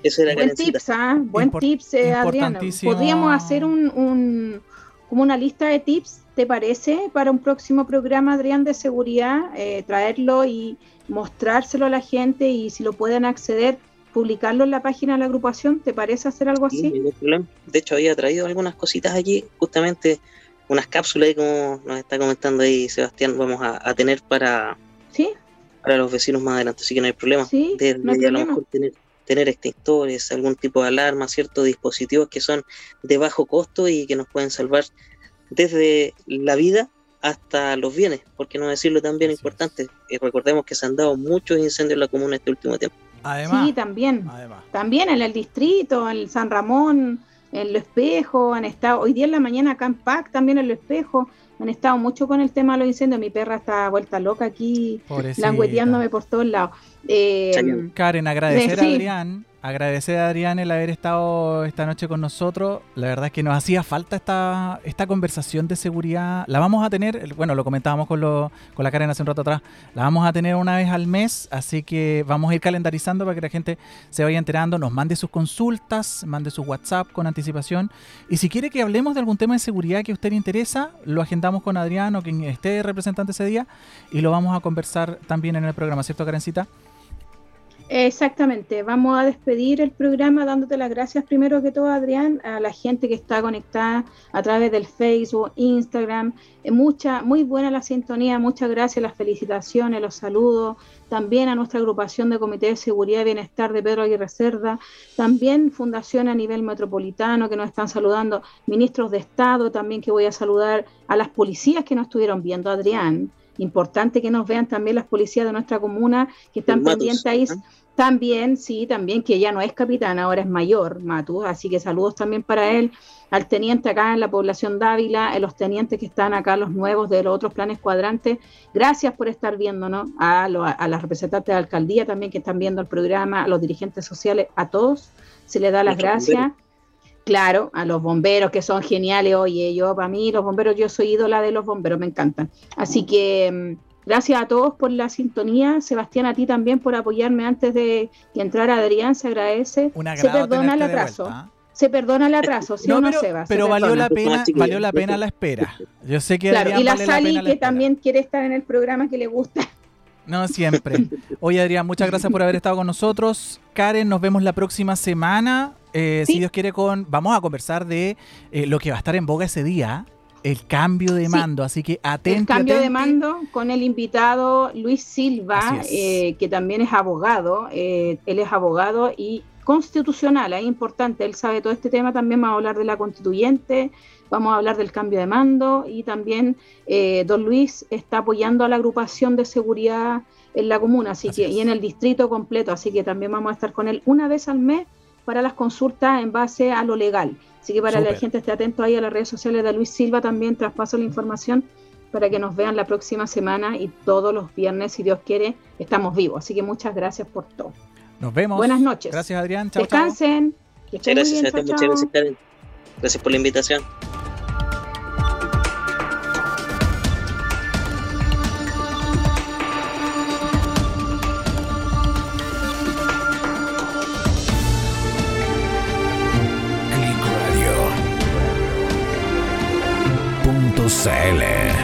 Eso era Buen tips, ¿ah? Buen tips, eh, Adriano. Podríamos hacer un, como una lista de tips, ¿te parece? Para un próximo programa, Adrián, de seguridad, eh, traerlo y mostrárselo a la gente y si lo pueden acceder, publicarlo en la página de la agrupación. ¿Te parece hacer algo así? de hecho, había traído algunas cositas allí, justamente unas cápsulas, como nos está comentando ahí Sebastián, vamos a, tener para, ¿Sí? para los vecinos más adelante, así que no hay problema. Sí, no hay problema. a lo mejor tener tener extintores, algún tipo de alarma, ciertos dispositivos que son de bajo costo y que nos pueden salvar desde la vida hasta los bienes, porque no decirlo también importante. Y recordemos que se han dado muchos incendios en la comuna este último tiempo. Además, sí, también. También en el distrito, en San Ramón, en Lo Espejo, han estado, hoy día en la mañana acá en PAC, también en Lo Espejo, han estado mucho con el tema de los incendios. Mi perra está vuelta loca aquí, langueteándome por todos lados. Eh, Karen, agradecer a Adrián agradecer a Adrián el haber estado esta noche con nosotros. La verdad es que nos hacía falta esta, esta conversación de seguridad. La vamos a tener, bueno, lo comentábamos con, lo, con la Karen hace un rato atrás, la vamos a tener una vez al mes, así que vamos a ir calendarizando para que la gente se vaya enterando, nos mande sus consultas, mande su WhatsApp con anticipación. Y si quiere que hablemos de algún tema de seguridad que a usted le interesa, lo agendamos con Adrián o quien esté representante ese día y lo vamos a conversar también en el programa, ¿cierto, Karencita? Exactamente, vamos a despedir el programa dándote las gracias primero que todo, Adrián, a la gente que está conectada a través del Facebook, Instagram. Eh, mucha, muy buena la sintonía, muchas gracias, las felicitaciones, los saludos. También a nuestra agrupación de Comité de Seguridad y Bienestar de Pedro Aguirre Cerda. También fundación a nivel metropolitano que nos están saludando, ministros de Estado también que voy a saludar, a las policías que nos estuvieron viendo, Adrián importante que nos vean también las policías de nuestra comuna que están pendientes ahí. También, sí, también que ya no es capitán, ahora es mayor, Matu, así que saludos también para él, al teniente acá en la población Dávila, a los tenientes que están acá, los nuevos de los otros planes cuadrantes. Gracias por estar viéndonos, a, a las representantes de la alcaldía también que están viendo el programa, a los dirigentes sociales, a todos, se les da las gracias. Claro, a los bomberos que son geniales. Oye, yo para mí los bomberos, yo soy ídola de los bomberos, me encantan. Así que mm, gracias a todos por la sintonía. Sebastián, a ti también por apoyarme antes de que entrara Adrián, se agradece. se perdona el atraso. ¿ah? Se perdona el atraso, ¿sí no, no, pero, Pero valió la pena, valió la pena la espera. Yo sé que claro, y la Sally que también quiere estar en el programa que le gusta. No, siempre. Oye, Adrián, muchas gracias por haber estado con nosotros. Karen, nos vemos la próxima semana. Eh, si Dios quiere, con vamos a conversar de eh, lo que va a estar en boga ese día, el cambio de mando, así que atento. El cambio de mando con el invitado Luis Silva, eh, que también es abogado, él es abogado y constitucional, es importante, él sabe todo este tema, también vamos a hablar de la constituyente, vamos a hablar del cambio de mando y también don Luis está apoyando a la agrupación de seguridad en la comuna, así, que y en el distrito completo, así que también vamos a estar con él una vez al mes para las consultas en base a lo legal. Así que para que la gente esté atento ahí a las redes sociales de Luis Silva, también traspaso la información para que nos vean la próxima semana y todos los viernes, si Dios quiere, estamos vivos. Así que muchas gracias por todo. Nos vemos. Buenas noches. Gracias, Adrián. Chao, Descansen. Muchas gracias, muchas gracias, Karen. Gracias por la invitación. XL.